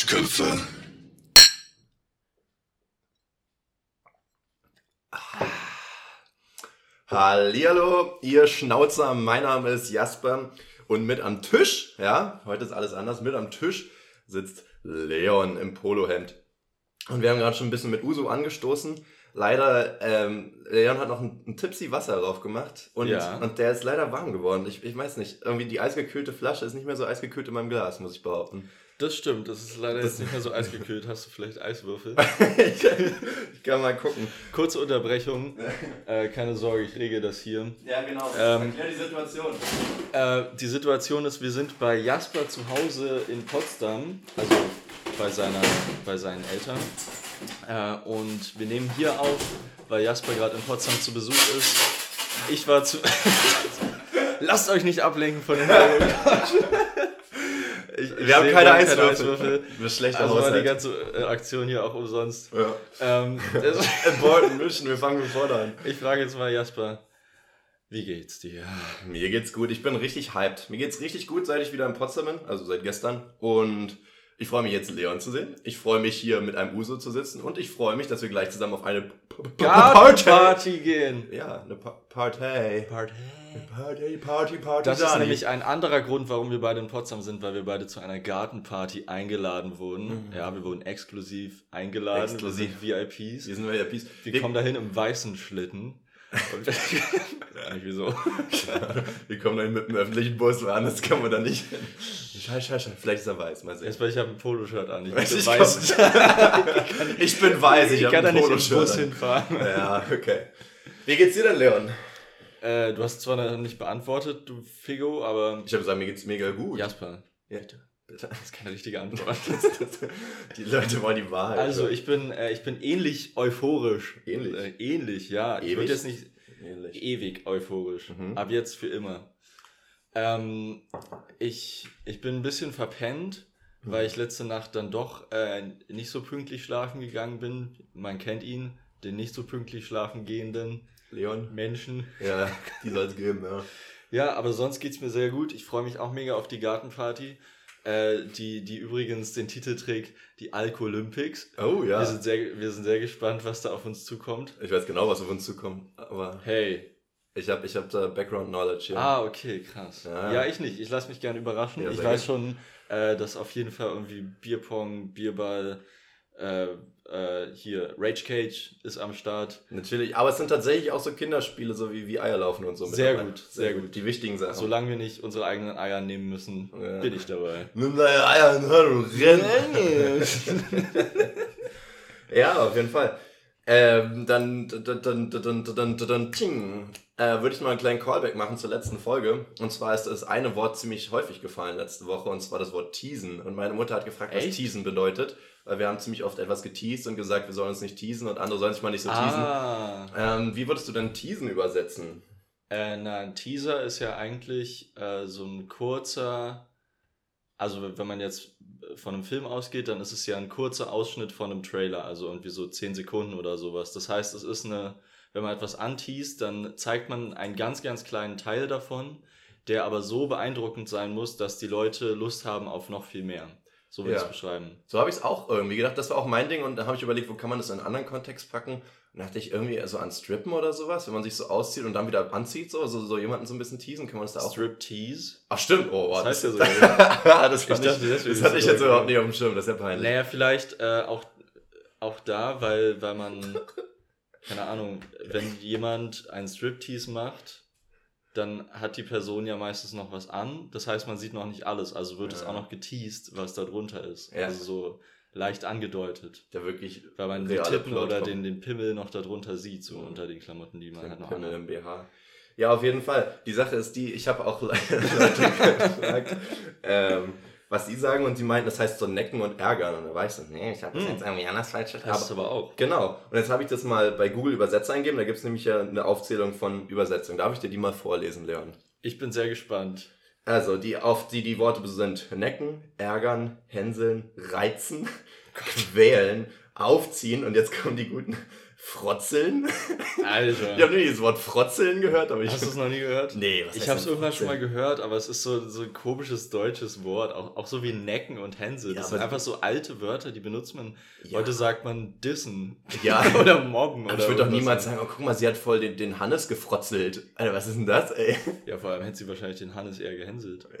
Arschköpfe. Hallihallo, ihr Schnauzer, mein Name ist Jasper und mit am Tisch, ja, heute ist alles anders, mit am Tisch sitzt Leon im Polohemd. Und wir haben gerade schon ein bisschen mit Uso angestoßen. Leider, ähm, Leon hat noch ein, ein Tipsy Wasser drauf gemacht und, Ja. und der ist leider warm geworden. Ich, ich weiß nicht, irgendwie die eisgekühlte Flasche ist nicht mehr so eisgekühlt in meinem Glas, muss ich behaupten. Das stimmt, das ist leider jetzt nicht mehr so eisgekühlt. Hast du vielleicht Eiswürfel? ich, kann mal gucken. Kurze Unterbrechung. Äh, keine Sorge, ich rege das hier. Ja, genau. Ähm, Erklär die Situation. Äh, die Situation ist, wir sind bei Jasper zu Hause in Potsdam, also bei, seiner, bei seinen Eltern. Äh, und wir nehmen hier auf, weil Jasper gerade in Potsdam zu Besuch ist. Ich war zu. Lasst euch nicht ablenken von den ich, ich Wir haben sehe, keine wir Eiswürfel. Ist schlechter Also war die ganze äh, Aktion hier auch umsonst. Ja. Ähm, Important Mission, wir fangen vorne an. ich frage jetzt mal Jasper, wie geht's dir? Mir geht's gut, ich bin richtig hyped. Mir geht's richtig gut, seit ich wieder in Potsdam bin, also seit gestern. Und ich freue mich jetzt, Leon zu sehen. Ich freue mich, hier mit einem Uso zu sitzen. Und ich freue mich, dass wir gleich zusammen auf eine P- P- Gartenparty gehen. Ja, eine pa Party. Party. Party, Party, Party. Das ist nämlich ein anderer Grund, warum wir beide in Potsdam sind, weil wir beide zu einer Gartenparty eingeladen wurden. Ja, wir wurden exklusiv eingeladen. Exklusiv. Wir sind VIPs. Wir sind VIPs. Wir kommen dahin im weißen Schlitten. Und ich nicht wieso. wir kommen dahin mit dem öffentlichen Bus, weil anders kann man da nicht. Scheiße, scheiße, vielleicht ist er weiß, mal sehen. Erstmal, ich habe ein Poloshirt an. Ich, Weiß bin ich weiß. Ich bin weiß, ich, ich habe kann da ein nicht im Poloshirt Bus an. hinfahren. Ja, okay. Wie geht's dir denn, Leon? Äh, du hast zwar noch nicht beantwortet, du Figo, aber Ich habe gesagt, mir geht's mega gut. Jasper, Ja. Das ist keine richtige Antwort. die Leute wollen die Wahrheit. Also ich bin, äh, ich bin ähnlich euphorisch. Ähnlich? Äh, ähnlich, ja. Ich Ewig? würde jetzt nicht Ähnlich. ewig euphorisch. Mhm. Ab jetzt für immer. Ähm, ich, ich bin ein bisschen verpennt, Mhm. weil ich letzte Nacht dann doch äh, nicht so pünktlich schlafen gegangen bin. Man kennt ihn, den nicht so pünktlich schlafen gehenden Leon? Menschen. Ja, die soll es geben, ja. Ja, aber sonst geht's mir sehr gut. Ich freue mich auch mega auf die Gartenparty. Äh, die, die übrigens den Titel trägt, die Alkolympics. Oh ja. Wir, sind sehr, wir sind sehr gespannt, was da auf uns zukommt. Ich weiß genau, was auf uns zukommt, aber Hey. ich habe ich hab da Background Knowledge hier. Ah, okay, krass. Ja. Ja, ich nicht. Ich lasse mich gerne überraschen. Ja, ich weiß schon, äh, dass auf jeden Fall irgendwie Bierpong, Bierball, äh, äh, hier Rage Cage ist am Start. Natürlich, aber es sind tatsächlich auch so Kinderspiele, so wie, wie Eierlaufen und so. Sehr gut, sehr gut. Die wichtigen Sachen. Solange wir nicht unsere eigenen Eier nehmen müssen, Ja. bin ich dabei. Nimm deine Eier in Hand und renn. ja, auf jeden Fall. Ähm, dann, dann, dann, dann, dann, dann, ting, äh, würde ich mal einen kleinen Callback machen zur letzten Folge. Und zwar ist das eine Wort ziemlich häufig gefallen letzte Woche, und zwar das Wort teasen. Und meine Mutter hat gefragt, was Echt? teasen bedeutet. Weil wir haben ziemlich oft etwas geteased und gesagt, wir sollen uns nicht teasen und andere sollen sich mal nicht so teasen. Ah. Ähm, wie würdest du denn teasen übersetzen? Äh, na, ein Teaser ist ja eigentlich äh, so ein kurzer, also wenn man jetzt von einem Film ausgeht, dann ist es ja ein kurzer Ausschnitt von einem Trailer, also irgendwie so 10 Sekunden oder sowas. Das heißt, es ist eine, wenn man etwas anteast, dann zeigt man einen ganz, ganz kleinen Teil davon, der aber so beeindruckend sein muss, dass die Leute Lust haben auf noch viel mehr. So würde ich Ja. es beschreiben. So habe ich es auch irgendwie gedacht. Das war auch mein Ding und da habe ich überlegt, wo kann man das in einen anderen Kontext packen. Und da dachte ich irgendwie so an Strippen oder sowas, wenn man sich so auszieht und dann wieder anzieht, so, so, so jemanden so ein bisschen teasen, kann man das da auch. Strip Tease? Ach stimmt, oh, wow, Das heißt ja so. das, fand Ich dachte, deswegen das hatte ist ich es jetzt überhaupt nicht auf dem Schirm, das ist ja peinlich. Naja, vielleicht äh, auch, auch da, weil, weil man, keine Ahnung, wenn jemand einen Striptease macht, dann hat die Person ja meistens noch was an. Das heißt, man sieht noch nicht alles. Also wird es Ja. auch noch geteased, was da drunter ist. Ja. Also so leicht angedeutet. Der wirklich Weil man die reale Tippen Plot oder den, den Pimmel noch darunter sieht, so Mhm. unter den Klamotten, die man Den halt noch Pimmel im BH. Ja, auf jeden Fall. Die Sache ist die, ich habe auch Leute gefragt, ähm, was sie sagen und sie meinten, das heißt so necken und ärgern. Und da war ich so, nee, ich habe das Hm. jetzt irgendwie anders falsch Das ist aber auch. Genau. Und jetzt habe ich das mal bei Google Übersetzer eingeben. Da gibt es nämlich ja eine Aufzählung von Übersetzungen. Darf ich dir die mal vorlesen, Leon? Ich bin sehr gespannt. Also, die, auf die, die Worte sind necken, ärgern, hänseln, reizen, quälen, aufziehen und jetzt kommen die guten Frotzeln? Alter. Ich habe nie das Wort Frotzeln gehört, aber ich. Hast du es noch nie gehört? Nee, was Ich habe es irgendwann schon mal gehört, aber es ist so, so ein komisches deutsches Wort, auch, auch so wie Necken und Hänse. Ja, Das sind aber- einfach so alte Wörter, die benutzt man. Ja. Heute sagt man dissen Ja. oder mobben. Aber oder ich würde doch niemals sagen, oh, guck mal, sie hat voll den, den Hannes gefrotzelt. Alter, was ist denn das, ey? Ja, vor allem hätte sie wahrscheinlich den Hannes eher gehänselt.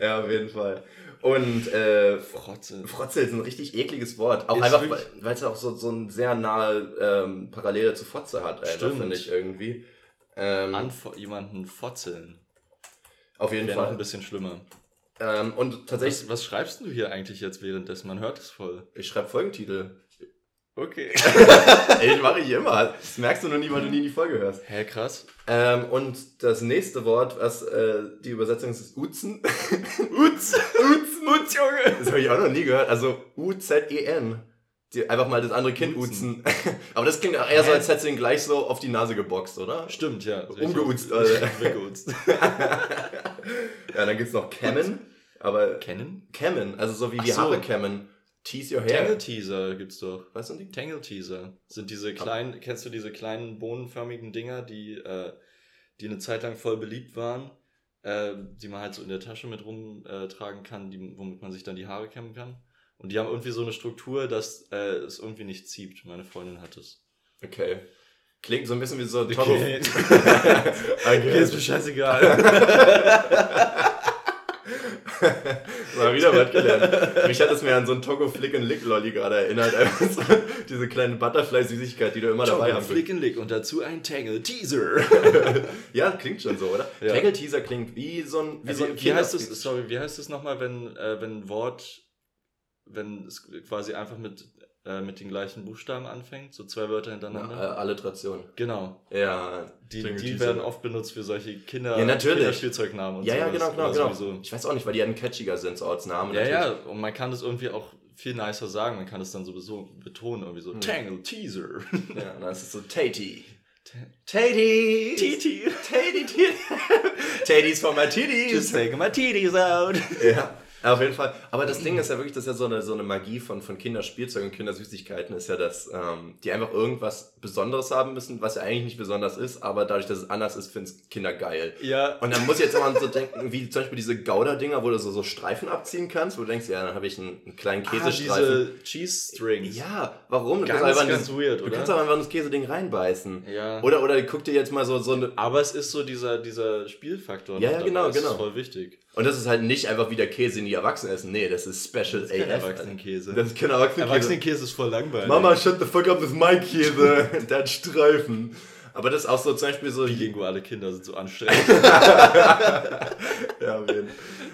ja, auf jeden Fall. Und äh, Frotze. Frotzel ist ein richtig ekliges Wort. Auch Ist einfach, weil es auch so, so ein sehr nahe ähm, Parallele zu Fotze hat, finde ich irgendwie. Ähm, Anfo jemanden fotzeln. auf jeden Wäre noch Fall. ein bisschen schlimmer. Ähm, und tatsächlich, Was, was schreibst du hier eigentlich jetzt währenddessen? Man hört es voll. ich schreibe Folgentitel. Okay. Ey, das mache ich immer. Das merkst du noch nie, weil du nie die Folge hörst. Hä, krass. Ähm, und das nächste Wort, was äh, die Übersetzung ist, ist Uzen. Utz! Utz, Utz, Junge! Das habe ich auch noch nie gehört. Also U-Z-E-N. Die einfach mal das andere Kind Uzen. uzen. Aber das klingt auch eher so, als hättest du ihn gleich so auf die Nase geboxt, oder? Stimmt, ja. Umgeuzt, Alter. Weggeuzt. Ja, dann gibt's noch Kämmen. Aber Kennen? Kämmen, also so wie Ach die so. Haare kämmen. Tease your hair. Tangle Teaser gibt's doch. Was sind die? Tangle Teaser sind diese kleinen, kennst du diese kleinen bohnenförmigen Dinger, die, äh, die eine Zeit lang voll beliebt waren, äh, die man halt so in der Tasche mit rumtragen kann, die, womit man sich dann die Haare kämmen kann. Und die haben irgendwie so eine Struktur, dass äh, es irgendwie nicht zieht. Meine Freundin hat es. Okay. Klingt so ein bisschen wie so ein Okay. okay. ist mir scheißegal. Mal wieder was gelernt. Mich hat es mir an so einen Togo Flick and Lick Lolly gerade erinnert. Einfach so, diese kleine Butterfly-Süßigkeit, die du immer dabei Togo, hast. Flick and Lick und dazu ein Tangle Teaser. Ja, klingt schon so, oder? Ja. Tangle Teaser klingt wie so ein, wie Also, so ein wie heißt es, sorry, wie heißt es nochmal, wenn, äh, wenn ein Wort, wenn es quasi einfach mit, äh, mit den gleichen Buchstaben anfängt, so zwei Wörter hintereinander? Na, äh, Alliteration. genau. Ja, Die, die werden oft benutzt für solche Kinder, Ja, natürlich. Kinderspielzeugnamen und Ja, ja, sowas. genau, genau, Oder genau. sowieso. Ich weiß auch nicht, weil die dann catchiger sind, so als Namen. Ja, natürlich. ja, und man kann das irgendwie auch viel nicer sagen, man kann es dann sowieso betonen, irgendwie so, Hm. Tangle Teaser. Ja, dann ist es so Tatey. Ta- Tatey! Titi. Tatey, Tatey. Tatey's for my titties. Just taking my titties out. Ja, auf jeden Fall. Aber das Ding ist ja wirklich, das ist ja so eine, so eine Magie von, von Kinderspielzeug und Kindersüßigkeiten, ist ja, dass ähm, die einfach irgendwas Besonderes haben müssen, was ja eigentlich nicht besonders ist, aber dadurch, dass es anders ist, finden es Kinder geil. Ja, Und dann muss ich jetzt immer so denken, wie zum Beispiel diese Gouda-Dinger, wo du so, so Streifen abziehen kannst, wo du denkst, ja, dann habe ich einen, einen kleinen ah, Käsestreifen. diese Cheese Strings. ja, warum? Du Ganz, kannst einfach ganz das- weird, Du oder? kannst aber einfach das Käseding reinbeißen. Ja. Oder, oder guck dir jetzt mal so, so eine. Aber es ist so dieser, dieser Spielfaktor. Ja, ja, genau, dabei. Das genau. ist voll wichtig. Und das ist halt nicht einfach wie der Käse, den die Erwachsenen essen. Nee, das ist Special Das ist AF. Erwachsenenkäse. Das ist kein Erwachsenenkäse. Erwachsenenkäse ist voll langweilig. Mama, shut the fuck up, das ist mein Käse. Der hat Streifen. Aber das ist auch so zum Beispiel so. Bilinguale Kinder sind so anstrengend. ja, Fall.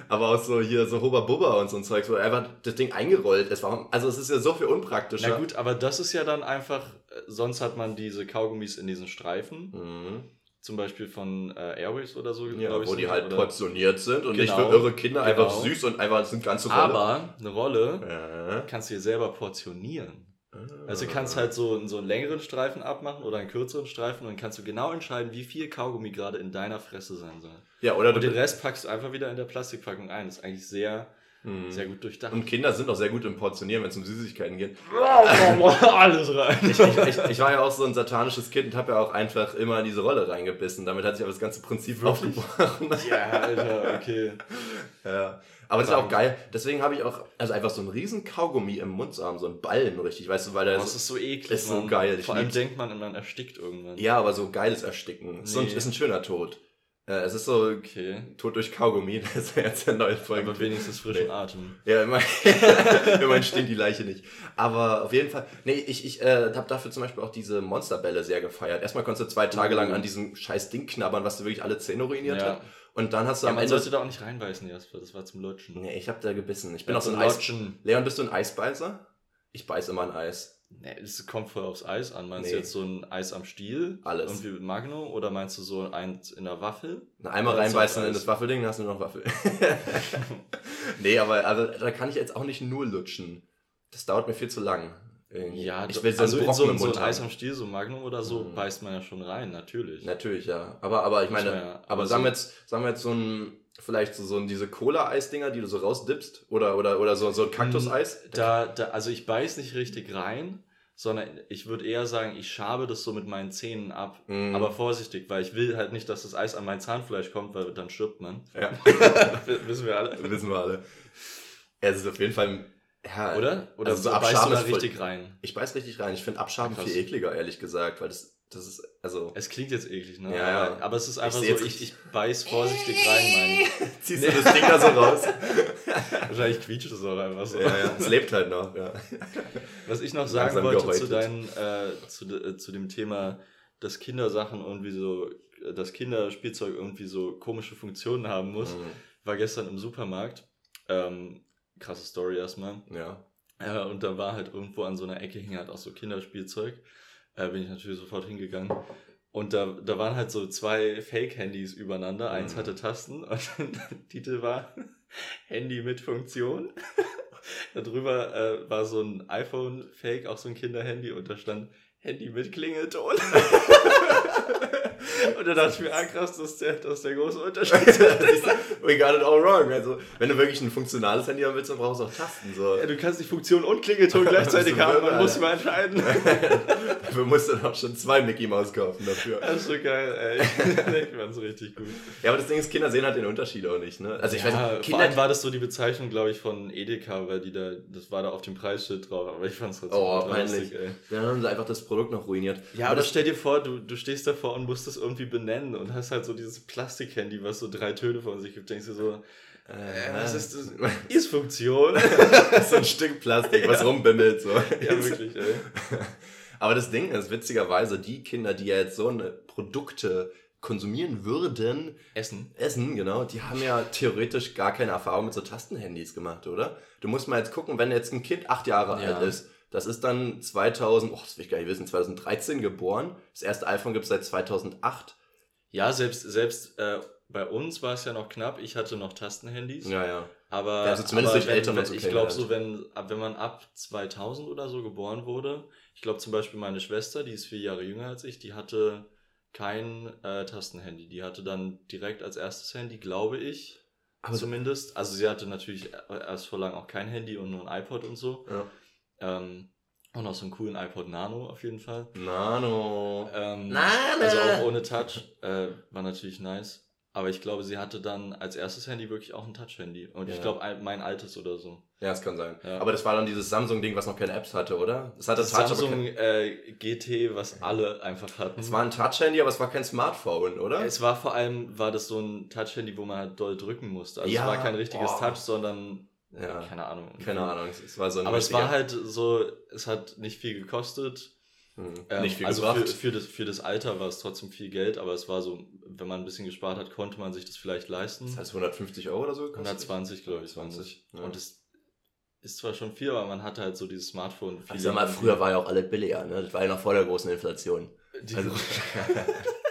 Aber auch so hier so Hubba Bubba und so ein Zeug, wo einfach das Ding eingerollt ist. Warum? Also es ist ja so viel unpraktischer. Na gut, aber das ist ja dann einfach, äh, sonst hat man diese Kaugummis in diesen Streifen, Mhm. Zum Beispiel von äh, Airways oder so, Ja, ich. wo die halt oder- portioniert sind und nicht Genau. für irre Kinder einfach Genau. süß und einfach sind ganze Rolle. Aber eine Rolle Ja. kannst du dir selber portionieren. Also du Ah. kannst halt so, so einen längeren Streifen abmachen oder einen kürzeren Streifen und dann kannst du genau entscheiden, wie viel Kaugummi gerade in deiner Fresse sein soll. Ja, oder Und den Rest packst du einfach wieder in der Plastikpackung ein. Das ist eigentlich sehr, Mhm. sehr gut durchdacht. Und Kinder sind auch sehr gut im Portionieren, wenn es um Süßigkeiten geht. Alles rein. Ich, ich, ich, war ja auch so ein satanisches Kind und habe ja auch einfach immer in diese Rolle reingebissen. Damit hat sich aber das ganze Prinzip Wirklich? aufgebrochen. Ja, Alter, okay. Ja. Aber das ist auch geil. Deswegen habe ich auch, also einfach so einen riesen Kaugummi im Mund zu haben, so einen Ballen, richtig, weißt du, weil der Das ist, ist so eklig. ist so geil, ich Vor allem denkt man, man erstickt irgendwann. ja, aber so geiles Ersticken. Ist, so ein, Nee. ist ein schöner Tod. Äh, es ist so Okay. Tod durch Kaugummi, das ist ja jetzt der neue Folge. Aber wenigstens frischen Nee. Atem. Ja, immer, immerhin stinkt die Leiche nicht. Aber auf jeden Fall, nee, ich, ich äh, habe dafür zum Beispiel auch diese Monsterbälle sehr gefeiert. Erstmal konntest du zwei Tage lang an diesem scheiß Ding knabbern, was dir wirklich alle Zähne ruiniert Ja. hat. Und dann hast du Ja, am Ende... sollte da auch nicht reinbeißen, Jasper. Das war zum Lutschen. Nee, ich habe da gebissen. Ich bin Ja, auch so ein Eis... Leon, bist du ein Eisbeißer? Ich beiß immer ein Eis. Nee, das kommt voll aufs Eis an. Meinst Nee. du jetzt so ein Eis am Stiel? Alles. Irgendwie mit Magnum? Oder meinst du so eins in der Waffel? Na, einmal reinbeißen in das Waffelding, dann hast du nur noch Waffel. nee, aber also, da kann ich jetzt auch nicht nur lutschen. Das dauert mir viel zu lang. Irgendwie. Ja, ich will so also Brocken so, im so ein Eis am Stiel, so Magnum oder so, Mhm. beißt man ja schon rein, natürlich. Natürlich, ja. Aber, aber ich meine, ja. aber, Aber sagen, so- wir jetzt, sagen wir jetzt so ein, vielleicht so, so diese Cola-Eis-Dinger, die du so rausdippst, oder, oder, oder so, so ein Kaktuseis. Da, da, also ich beiß nicht richtig rein, sondern ich würde eher sagen, ich schabe das so mit meinen Zähnen ab. Mm. Aber vorsichtig, weil ich will halt nicht, dass das Eis an mein Zahnfleisch kommt, weil dann stirbt man. Ja. Wissen wir alle. Wissen wir alle. Es ist auf jeden Fall ja, oder? Oder also so beißt du da richtig rein? Ich beiß richtig rein. Ich finde Abschaben Krass. viel ekliger, ehrlich gesagt, weil das, das ist, also. Es klingt jetzt eklig, ne? Ja, ja. Aber es ist einfach ich so, ich, ich beiß vorsichtig rein, mein. Ziehst nee. du das Ding da so raus? Wahrscheinlich quietscht es auch einfach so. Ja, ja. Es lebt halt noch, ja. Was ich noch sagen Langsam wollte zu deinen, äh, zu, äh, zu dem Thema, dass Kindersachen irgendwie so, dass Kinderspielzeug irgendwie so komische Funktionen haben muss, mhm. war gestern im Supermarkt. Ähm, krasse Story erstmal. Ja. Äh, und da war halt irgendwo an so einer Ecke hing halt auch so Kinderspielzeug. Äh, bin ich natürlich sofort hingegangen. Und da, da waren halt so zwei Fake-Handys übereinander. Mhm. Eins hatte Tasten und der Titel war Handy mit Funktion. Darüber äh, war so ein iPhone-Fake, auch so ein Kinderhandy und da stand Handy mit Klingelton. Und dann dachte ich mir, ah krass, das ist der, das ist der große Unterschied. We got it all wrong. Also, wenn du wirklich ein funktionales Handy haben willst, dann brauchst du auch Tasten. So. Ja, du kannst die Funktion und Klingelton gleichzeitig haben, man muss mal entscheiden. du musst dann auch schon zwei Mickey Mouse kaufen dafür. Das ist so geil, ey. Ich fand's richtig gut. Ja, aber das Ding ist, Kinder sehen halt den Unterschied auch nicht, ne? Also ich ja, weiß Kinder. Vor allem war das so die Bezeichnung, glaube ich, von Edeka, weil die da, das war da auf dem Preisschild drauf, aber ich fand's trotzdem Oh, peinlich. Lustig, ey. Dann haben sie einfach das Produkt noch ruiniert. Ja, aber, aber stell dir vor, du, du stehst davor und musst das irgendwie benennen und hast halt so dieses Plastikhandy, was so drei Töne von sich gibt. Denkst du so, äh, was ist das? Ist Funktion. so ein Stück Plastik, was ja. rumbimmelt. So. Ja, wirklich, ey. Aber das Ding ist, witzigerweise, die Kinder, die ja jetzt so eine Produkte konsumieren würden. Essen. Essen, genau. Die haben ja theoretisch gar keine Erfahrung mit so Tastenhandys gemacht, oder? Du musst mal jetzt gucken, wenn jetzt ein Kind acht Jahre ja. alt ist, das ist dann 2000, oh, das will ich gar nicht wissen, 2013 geboren. Das erste iPhone gibt es seit 2008. Ja, selbst, selbst äh, bei uns war es ja noch knapp. Ich hatte noch Tastenhandys. Ja, ja. Aber, ja, also zumindest durch Eltern wenn, Ich glaube, so, wenn, wenn man ab 2000 oder so geboren wurde, ich glaube zum Beispiel meine Schwester, die ist vier Jahre jünger als ich, die hatte kein äh, Tastenhandy. Die hatte dann direkt als erstes Handy, glaube ich, aber zumindest. Also sie hatte natürlich erst vor lang auch kein Handy und nur ein iPod und so. Ja. Ähm, und auch so einen coolen iPod Nano auf jeden Fall. Nano. Ähm, Nano. Also auch ohne Touch. Äh, war natürlich nice. Aber ich glaube, sie hatte dann als erstes Handy wirklich auch ein Touch-Handy. Und ja. ich glaube, mein altes oder so. Ja, das kann sein. Ja. Aber das war dann dieses Samsung-Ding, was noch keine Apps hatte, oder? Das hatte das Touch, Samsung äh, GT, was alle einfach hatten. Es war ein Touch-Handy, aber es war kein Smartphone, oder? Es war vor allem, war das so ein Touch-Handy, wo man halt doll drücken musste. Also es war kein richtiges Boah. Touch, sondern ja. Keine Ahnung. Keine Ahnung. Es war so ein Aber es war halt so, es hat nicht viel gekostet. Hm. Ähm, nicht viel also gebracht. Für, für, das, für das Alter war es trotzdem viel Geld, aber es war so, wenn man ein bisschen gespart hat, konnte man sich das vielleicht leisten. Das heißt 150 Euro oder so? Gekostet? 120, glaube ich. 20. Ja. Und das ist zwar schon viel, aber man hatte halt so dieses Smartphone. Viel also, mal, früher war ja auch alles billiger, ne? Das war ja noch vor der großen Inflation. Die also.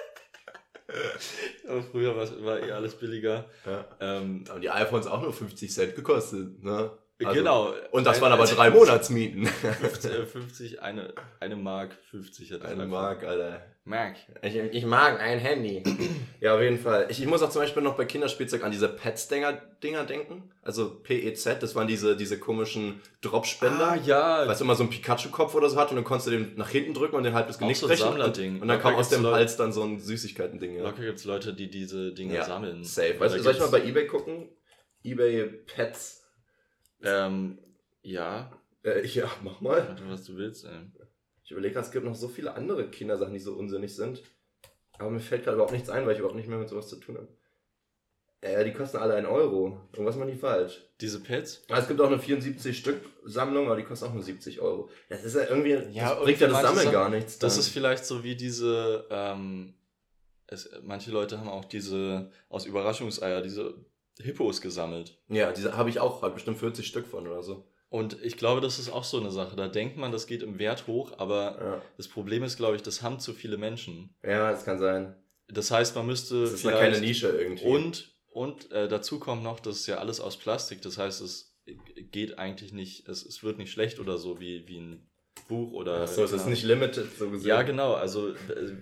Aber früher war, war eh alles billiger. Ja. Ähm, haben die iPhones auch nur 50 Cent gekostet, ne? Also, genau. Und das waren aber drei Monatsmieten. 50, 50, eine, eine Mark 50 hat Eine Mark, Alter. Mark. Ich, ich mag ein Handy. ja, auf jeden Fall. Ich, ich muss auch zum Beispiel noch bei Kinderspielzeug an diese Pets-Dinger Dinger denken. Also PEZ, das waren diese, diese komischen Dropspender. Ah, ja. Weißt du, immer so ein Pikachu-Kopf oder so hat und dann konntest du den nach hinten drücken und den halb das Genick so brechen. Sammlerding. Und, und dann kam aus dem Leute, Hals dann so ein Süßigkeiten-Ding. Ja. Locker gibt's Leute, die diese Dinge ja, sammeln. Safe. Weißt du, soll ich mal bei Ebay gucken? Ebay Pets. Ähm, ja. Äh, ja, mach mal. Warte, was du willst, ey. Ich überlege gerade, es gibt noch so viele andere Kindersachen, die so unsinnig sind. Aber mir fällt gerade überhaupt nichts ein, weil ich überhaupt nicht mehr mit sowas zu tun habe. Äh, die kosten alle einen Euro. Irgendwas machen die falsch. Diese Pets? Ah, es gibt auch eine 74 Stück Sammlung, aber die kosten auch nur 70 Euro. Das ist ja irgendwie, ja, das bringt ja das Sammeln gar nichts. Dann. Das ist vielleicht so wie diese, ähm, es, manche Leute haben auch diese, aus Überraschungseier, diese Hippos gesammelt. Ja, diese habe ich auch, halt bestimmt 40 Stück von oder so. Und ich glaube, das ist auch so eine Sache. Da denkt man, das geht im Wert hoch, aber ja. das Problem ist, glaube ich, das haben zu viele Menschen. Ja, das kann sein. Das heißt, man müsste. Das ist keine Nische irgendwie. Und, und äh, dazu kommt noch, das ist ja alles aus Plastik. Das heißt, es geht eigentlich nicht, es, es wird nicht schlecht oder so wie, wie ein Buch oder. Achso, es ist nicht limited, so gesehen. Ja, genau. Also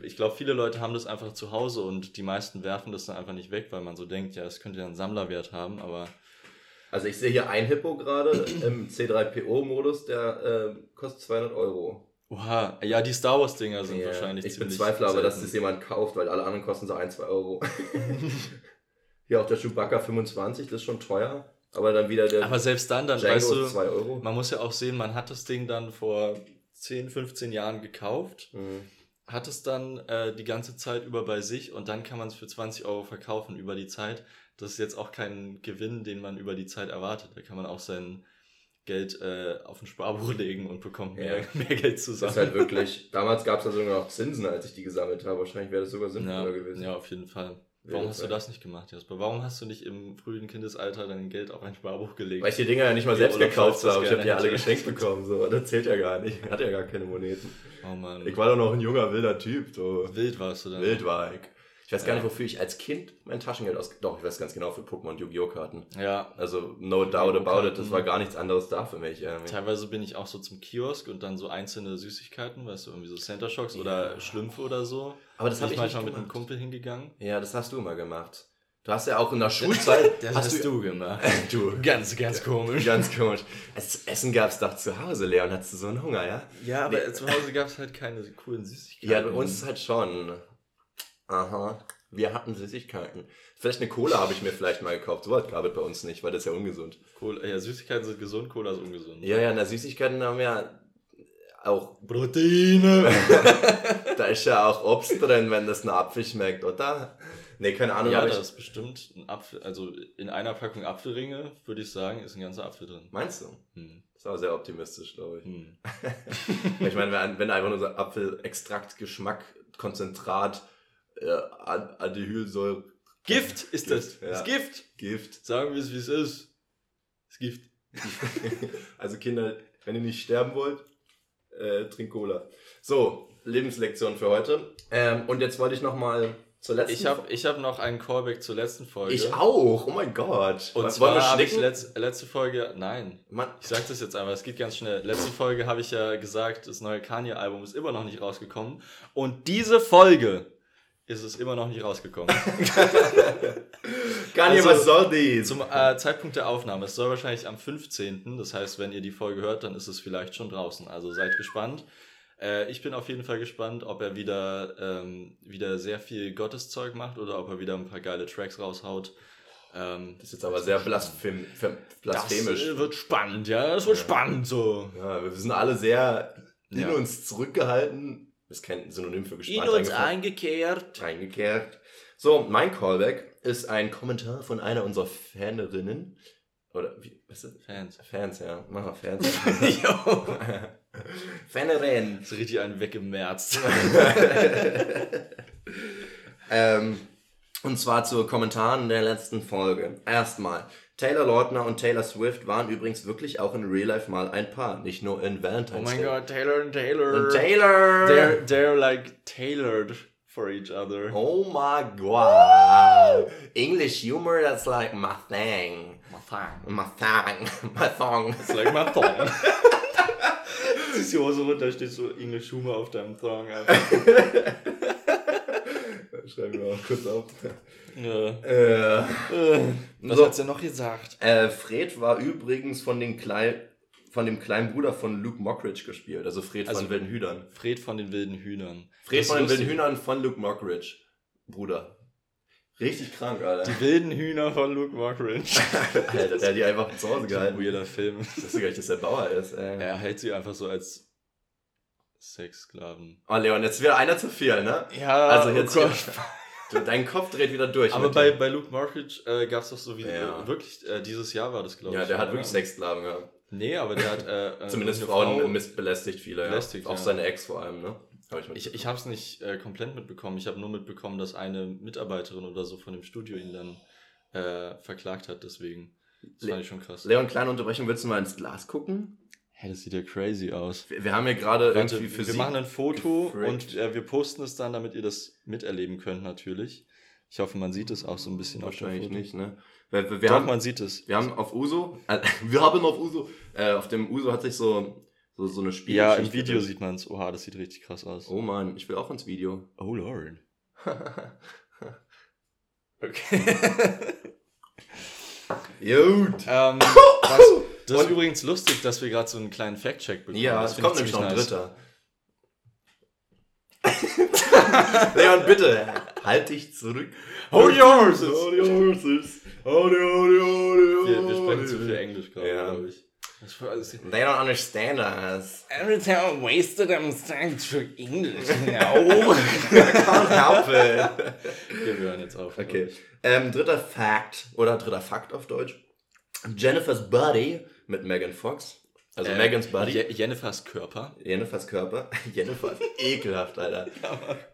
ich glaube, viele Leute haben das einfach zu Hause und die meisten werfen das dann einfach nicht weg, weil man so denkt, ja, es könnte ja einen Sammlerwert haben, aber. Also ich sehe hier ein Hippo gerade im C3PO-Modus, der äh, kostet 200 Euro. Oha, ja, die Star Wars-Dinger sind Ja, wahrscheinlich Ich ziemlich bezweifle aber, dass das jemand kauft, weil alle anderen kosten so 1, 2 Euro. Hier auch der Chewbacca 25, das ist schon teuer. Aber dann wieder der Aber selbst dann, dann Django weißt du, 2 Euro. man muss ja auch sehen, man hat das Ding dann vor 10, 15 Jahren gekauft, Mhm. hat es dann äh, die ganze Zeit über bei sich und dann kann man es für 20 Euro verkaufen über die Zeit. Das ist jetzt auch kein Gewinn, den man über die Zeit erwartet. Da kann man auch sein Geld äh, auf ein Sparbuch legen und bekommt mehr, Ja. mehr Geld Das zusammen. ist halt wirklich, damals gab es da sogar noch Zinsen, als ich die gesammelt habe. Wahrscheinlich wäre das sogar sinnvoller ja, gewesen. ja, auf jeden Fall. Warum hast du das nicht gemacht, Jasper? Warum hast du nicht im frühen Kindesalter dein Geld auf ein Sparbuch gelegt? Weil ich die Dinger ja nicht mal selbst gekauft habe. Ich habe die alle geschenkt bekommen. So. Das zählt ja gar nicht. Ich hatte ja gar keine Moneten. oh Mann. Ich war doch noch ein junger, wilder Typ. So. Wild warst du dann. Wild war ich. Ich weiß gar Ja. nicht, wofür ich als Kind mein Taschengeld aus... Doch, ich weiß ganz genau, für Pokémon und Yu-Gi-Oh! Karten. Ja, Also, no doubt about it, das war gar nichts anderes da für mich. Ähm, Teilweise bin ich auch so zum Kiosk und dann so einzelne Süßigkeiten, weißt du, irgendwie so Center Shocks oder Schlümpfe oder so. Aber das habe ich manchmal mit einem. Kumpel hingegangen. Ja, das hast du immer gemacht. Du hast ja auch in der Schulzeit... hast du, gemacht. du, Ganz, ganz komisch. ganz komisch. Als Essen gab es doch zu Hause, Leon. Hattest du so einen Hunger, ja? Ja, aber Nee. zu Hause gab es halt keine coolen Süßigkeiten. Ja, bei uns halt schon. Aha. Wir hatten Süßigkeiten. Vielleicht eine Cola habe ich mir vielleicht mal gekauft. So was gab es bei uns nicht, weil das ist ja ungesund. Cola, ja, Süßigkeiten sind gesund, Cola ist ungesund. Ja, ja, na Süßigkeiten haben ja auch, Proteine! da ist ja auch Obst drin, wenn das ein Apfel schmeckt, oder? Nee, keine Ahnung, ja, da ist bestimmt ein Apfel, also in einer Packung Apfelringe, würde ich sagen, ist ein ganzer Apfel drin. meinst du? Hm. Das ist aber sehr optimistisch, glaube ich. Hm. ich meine, wenn, wenn einfach nur so Apfelextrakt, Geschmack, Konzentrat, äh, Ad- Aldehylsäure, Gift ist das. Ja. Das Gift. Gift. Sagen wir es, wie es ist. Das Gift. also Kinder, wenn ihr nicht sterben wollt, äh, trink Cola. So, Lebenslektion für heute. Ähm, und jetzt wollte ich noch mal zur letzten Ich habe ich hab noch einen Callback zur letzten Folge. Ich auch. Oh mein Gott. Und Was, zwar habe ich letz, letzte Folge, nein, Mann, ich sag das jetzt einfach, es geht ganz schnell. Letzte Folge habe ich ja gesagt, das neue Kanye-Album ist immer noch nicht rausgekommen. Und diese Folge ist es immer noch nicht rausgekommen. Kanye, Also, was soll dies? Zum äh, Zeitpunkt der Aufnahme, es soll wahrscheinlich am 15. Das heißt, wenn ihr die Folge hört, dann ist es vielleicht schon draußen. Also seid gespannt. Äh, ich bin auf jeden Fall gespannt, ob er wieder, ähm, wieder sehr viel Gotteszeug macht oder ob er wieder ein paar geile Tracks raushaut. Ähm, das ist jetzt aber sehr blasphem, phem- blasphemisch. Das wird spannend, ja. Das wird Ja. spannend so. ja, wir sind alle sehr in Ja. uns zurückgehalten. Ist kein Synonym für gespannt. eingefallen. eingekehrt. eingekehrt. So, mein Callback ist ein Kommentar von einer unserer Fanerinnen. Oder wie, was ist das? Fans. Fans, ja. Mach mal Fans. Jo. Fanerin. Das ist richtig einen weggemerzt. ähm, und zwar zu Kommentaren der letzten Folge. Erstmal, Taylor Lautner und Taylor Swift waren übrigens wirklich auch in Real Life mal ein Paar, nicht nur in Valentine's Oh mein Day. Gott, Taylor und Taylor. Und Taylor! They're, they're like tailored for each other. Oh my god. English humor, that's like my thing. My thing. My thong. It's like my thong. Ziehst die Hose runter, steht so English Humor auf deinem Thong. Schreiben wir auch kurz auf. Ja. Äh, Was So. hat's denn noch gesagt? äh, Fred war übrigens von, den Klei von dem kleinen Bruder von Luke Mockridge gespielt. Also Fred Also- von Wilden Hühnern. Fred von den wilden Hühnern. Fred Das von den Wilden. Hühnern von Luke Mockridge. Bruder. Richtig krank, Alter. Die wilden Hühner von Luke Mockridge. Alter, der hat die einfach zu Hause gehalten. Weirder Film. Ich wusste gar nicht, dass der Bauer ist. Ey. Er hält sie einfach so als Sexsklaven. Oh, Leon, jetzt wieder einer zu viel, ne? Ja, Also jetzt oh Gott. dein Kopf dreht wieder durch. Aber bei, dir. bei Luke Mockridge äh, gab es doch so wie Ja. wirklich, äh, dieses Jahr war das, glaube ich. Ja, der hat wirklich Sexsklaven gehabt. Nee, aber der hat äh, äh, Zumindest Frauen Frau- miss- belästigt viele, belästigt, ja. Auch ja. seine Ex vor allem, ne? Hab ich, Ich, ich habe es nicht äh, komplett mitbekommen. Ich habe nur mitbekommen, dass eine Mitarbeiterin oder so von dem Studio ihn dann äh, verklagt hat. Deswegen. Das Le- fand ich schon krass. Leon, kleine Unterbrechung, willst du mal ins Glas gucken? Hä, das sieht ja crazy aus. Wir, wir haben hier gerade irgendwie für wir Sie machen ein Foto gefragt. und äh, wir posten es dann, damit ihr das miterleben könnt natürlich. Ich hoffe, man sieht es auch so ein bisschen auf Wahrscheinlich dem Foto. nicht, ne? Wir, wir, wir, Doch, haben, man sieht es. wir haben auf Uso, äh, wir haben auf Uso, äh, auf dem Uso hat sich so, so, so eine Spiel. Ja, im Video sieht man es. Oha, das sieht richtig krass aus. Oh Mann, ich will auch ins Video. Oh Lord. Okay. Gut. ähm, was, das ist Und- übrigens lustig, dass wir gerade so einen kleinen Fact-Check bekommen. Ja, das es kommt ich nämlich noch ein nice. dritter. Leon, bitte, halt dich zurück. Hold your horses. Hold your horses. Hold your, hold your, hold your, Wir, wir sprechen zu viel Englisch gerade, Ja. glaube ich. Das war alles They don't understand us. Every time I wasted, I'm starting to English now. Can't help it. wir hören jetzt auf. Okay. Ähm, dritter Fact, oder dritter Fakt auf Deutsch. Jennifer's Buddy mit Megan Fox. Also Äh, Megans Buddy. Je Jennifers Körper. Jennifers Körper. Jennifer ist ekelhaft, Alter.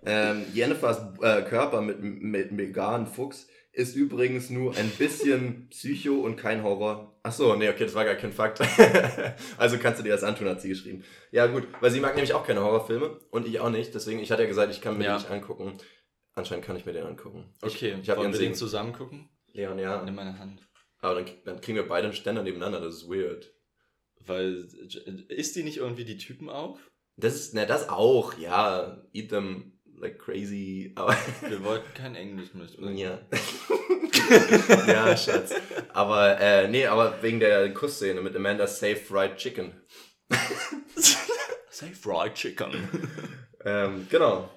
ähm, Jennifers äh, Körper mit, mit Megan Fuchs ist übrigens nur ein bisschen Psycho und kein Horror. Ach so, nee, okay, das war gar kein Fakt. also kannst du dir das antun, hat sie geschrieben. Ja, gut, weil sie mag nämlich auch keine Horrorfilme und ich auch nicht. Deswegen, ich hatte ja gesagt, ich kann mir Ja. den nicht angucken. Anscheinend kann ich mir den angucken. Ich, Okay, ich habe wollen wir den zusammen gucken? Leon, ja. Nimm meine Hand. Aber dann, dann kriegen wir beide einen Ständer nebeneinander, das ist weird. Weil, isst die nicht irgendwie die Typen auf? Das ist, ne, das auch, ja. Eat them like crazy. Aber Wir wollten kein Englisch mit. oder? Ja. ja, Schatz. Aber, äh, nee, aber wegen der Kussszene mit Amanda Safe Fried Chicken. Say fried chicken. Ähm, genau.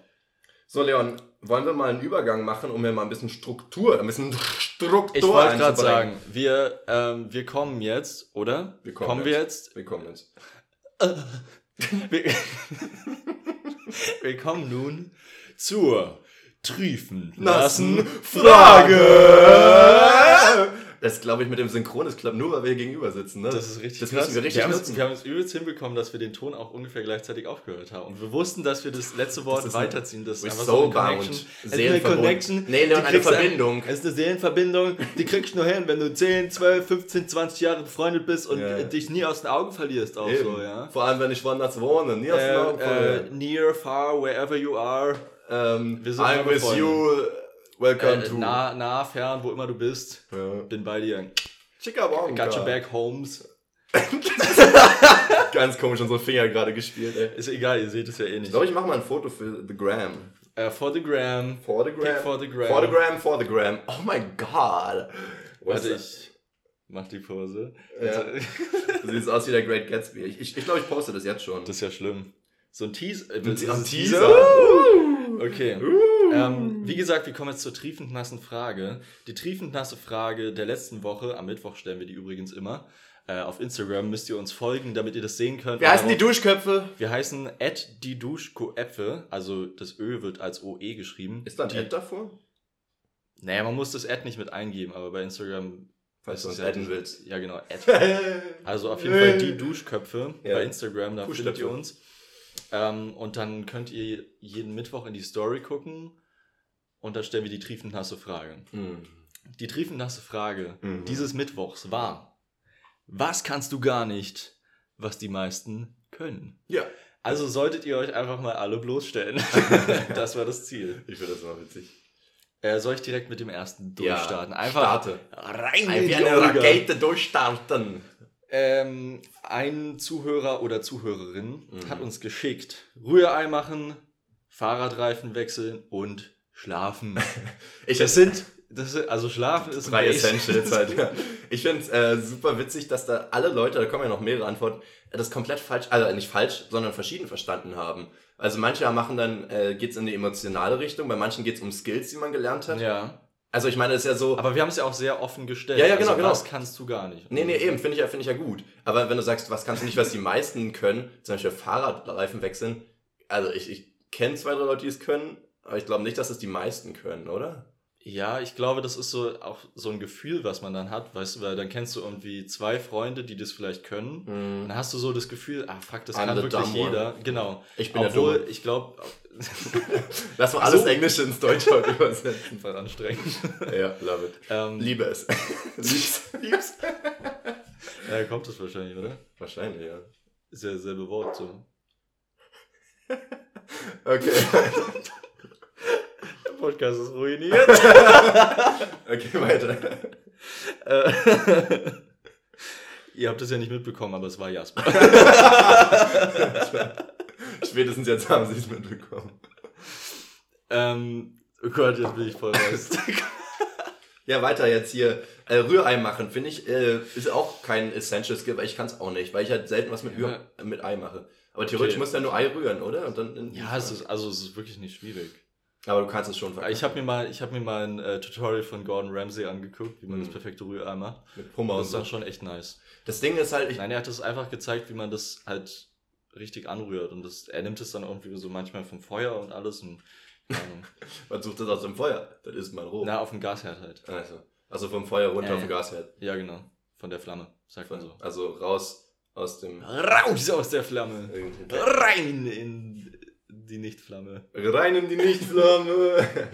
So, Leon, wollen wir mal einen Übergang machen, um mir mal ein bisschen Struktur, ein bisschen Struktur Ich wollte gerade sagen, wir, ähm, wir kommen jetzt, oder? Wir kommen wir jetzt. jetzt? Wir kommen jetzt. Wir, wir kommen nun zur Triefen Nassen Frage. Das glaube ich mit dem Synchron, das klappt nur, weil wir hier gegenüber sitzen, ne? Das ist richtig Das krass. müssen wir richtig wir, haben es, nutzen. wir haben es übelst hinbekommen, dass wir den Ton auch ungefähr gleichzeitig aufgehört haben. Und wir wussten, dass wir das letzte Wort eine- weiterziehen. Das ist so eine bound. Connection. Eine. Connection. Nee, die eine Verbindung. Es ist eine Seelenverbindung, die kriegst du nur hin, wenn du 10, 12, 15, 20 Jahre befreundet bist und Ja. äh, dich nie aus den Augen verlierst. Auch Eben. so, ja. Vor allem, wenn ich woanders wohne. Nie aus den Augen Äh, äh, verlieren. near, far, wherever you are. ähm, wir sind I'm with you. Welcome Äh, to. nah, nah, fern, wo immer du bist. Ja. Bin bei dir. Chicabonga. Got your back, Holmes. Ganz komisch unsere Finger gerade gespielt, ey. Ist egal, ihr seht es ja eh Ich nicht. glaube, ich mache mal ein Foto für The Gram. Äh, for the gram. For the Gram. Pick for the gram. For the Gram, for the Gram. Oh mein Gott. Was Warte, ich mach die Pose. Ja. das? Du siehst aus wie der Great Gatsby. Ich, ich, ich glaube, ich poste das jetzt schon. Das ist ja schlimm. So ein Teaser. Äh, Ein ein Teaser. Okay. Uh. Ähm, wie gesagt, wir kommen jetzt zur triefend nassen Frage. Die triefend nasse Frage der letzten Woche, am Mittwoch stellen wir die übrigens immer. Äh, auf Instagram müsst ihr uns folgen, damit ihr das sehen könnt. Wie heißen die Duschköpfe? Wir heißen die Duschkoäpfe, also das Ö wird als OE geschrieben. Ist da ein Ad davor? Naja, man muss das Ad nicht mit eingeben, aber bei Instagram. Falls du uns adden willst. Ja, genau, Ad. Also auf jeden Fall die Duschköpfe Ja. bei Instagram, da findet Duschköpfe. ihr uns. Ähm, und dann könnt ihr jeden Mittwoch in die Story gucken und da stellen wir die triefend nasse Frage. Hm. Die triefend nasse Frage Mhm. dieses Mittwochs war: Was kannst du gar nicht, was die meisten können? Ja. Also solltet ihr euch einfach mal alle bloßstellen. das war das Ziel. Ich finde das mal witzig. Äh, soll ich direkt mit dem ersten Ja, durchstarten? Einfach Starte. rein Wie eine. Rakete durchstarten. Ähm, ein Zuhörer oder Zuhörerin Mhm. hat uns geschickt: Rührei machen, Fahrradreifen wechseln und schlafen. Ich Das sind, das also schlafen ist drei. Essentials halt. Ja. Ich finde es äh, super witzig, dass da alle Leute, da kommen ja noch mehrere Antworten, das komplett falsch, also nicht falsch, sondern verschieden verstanden haben. Also manche machen dann, äh, geht's in die emotionale Richtung, bei manchen geht's um Skills, die man gelernt hat. Ja, Also ich meine, das ist ja so, aber wir haben es ja auch sehr offen gestellt. Ja, ja, genau, also, genau. Das kannst du gar nicht. Nee, nee, eben, finde ich, ja, finde ich ja gut. Aber wenn du sagst, was kannst du nicht, was die meisten können, zum Beispiel Fahrradreifen wechseln, also ich, ich kenne zwei, drei Leute, die es können, aber ich glaube nicht, dass es die meisten können, oder? Ja, ich glaube, das ist so auch so ein Gefühl, was man dann hat, weißt du, weil dann kennst du irgendwie zwei Freunde, die das vielleicht können. Und dann hast du so das Gefühl, ah fuck, das I'm kann wirklich dumb one. jeder. Genau. Ich bin der Obwohl, Dumme. ich glaube, Lass mal alles So. Englische ins Deutsche heute übersetzen. einfach anstrengend. Ja, love it. ähm, Liebe es. Lieb's. Lieb's. ja, kommt das wahrscheinlich, oder? Wahrscheinlich, ja. Ist ja dasselbe Wort so. Okay. Der Podcast ist ruiniert. Okay, weiter. Äh, Ihr habt es ja nicht mitbekommen, aber es war Jasper. Spätestens jetzt haben sie es mitbekommen. ähm, oh Gott, jetzt bin ich voll raus. Ja, weiter jetzt hier. Äh, Rührei machen, finde ich, äh, ist auch kein Essential Skill, weil ich kann es auch nicht, weil ich halt selten was mit, Ja. Rühr mit Ei mache. Aber theoretisch Okay. musst du ja nur Ei rühren, oder? Und dann ja, es ist, also es ist wirklich nicht schwierig. Aber du kannst es schon Ich habe mir mal, ich habe mir mal ein äh, Tutorial von Gordon Ramsay angeguckt, wie man Mhm. das perfekte Rührei macht. mit Hummer das ist dann schon echt nice. Das Ding ist halt, Nein, er hat es einfach gezeigt, wie man das halt richtig anrührt. Und das, er nimmt es dann irgendwie so manchmal vom Feuer und alles. Und, man sucht das aus dem Feuer. Das ist man roh. Na, auf dem Gasherd halt. Also, also vom Feuer runter Ja, auf den ja. Gasherd. Ja, genau. Von der Flamme, sagt man so. Also raus aus dem. Raus aus der Flamme. Rein in die Nichtflamme. Rein in die Nichtflamme.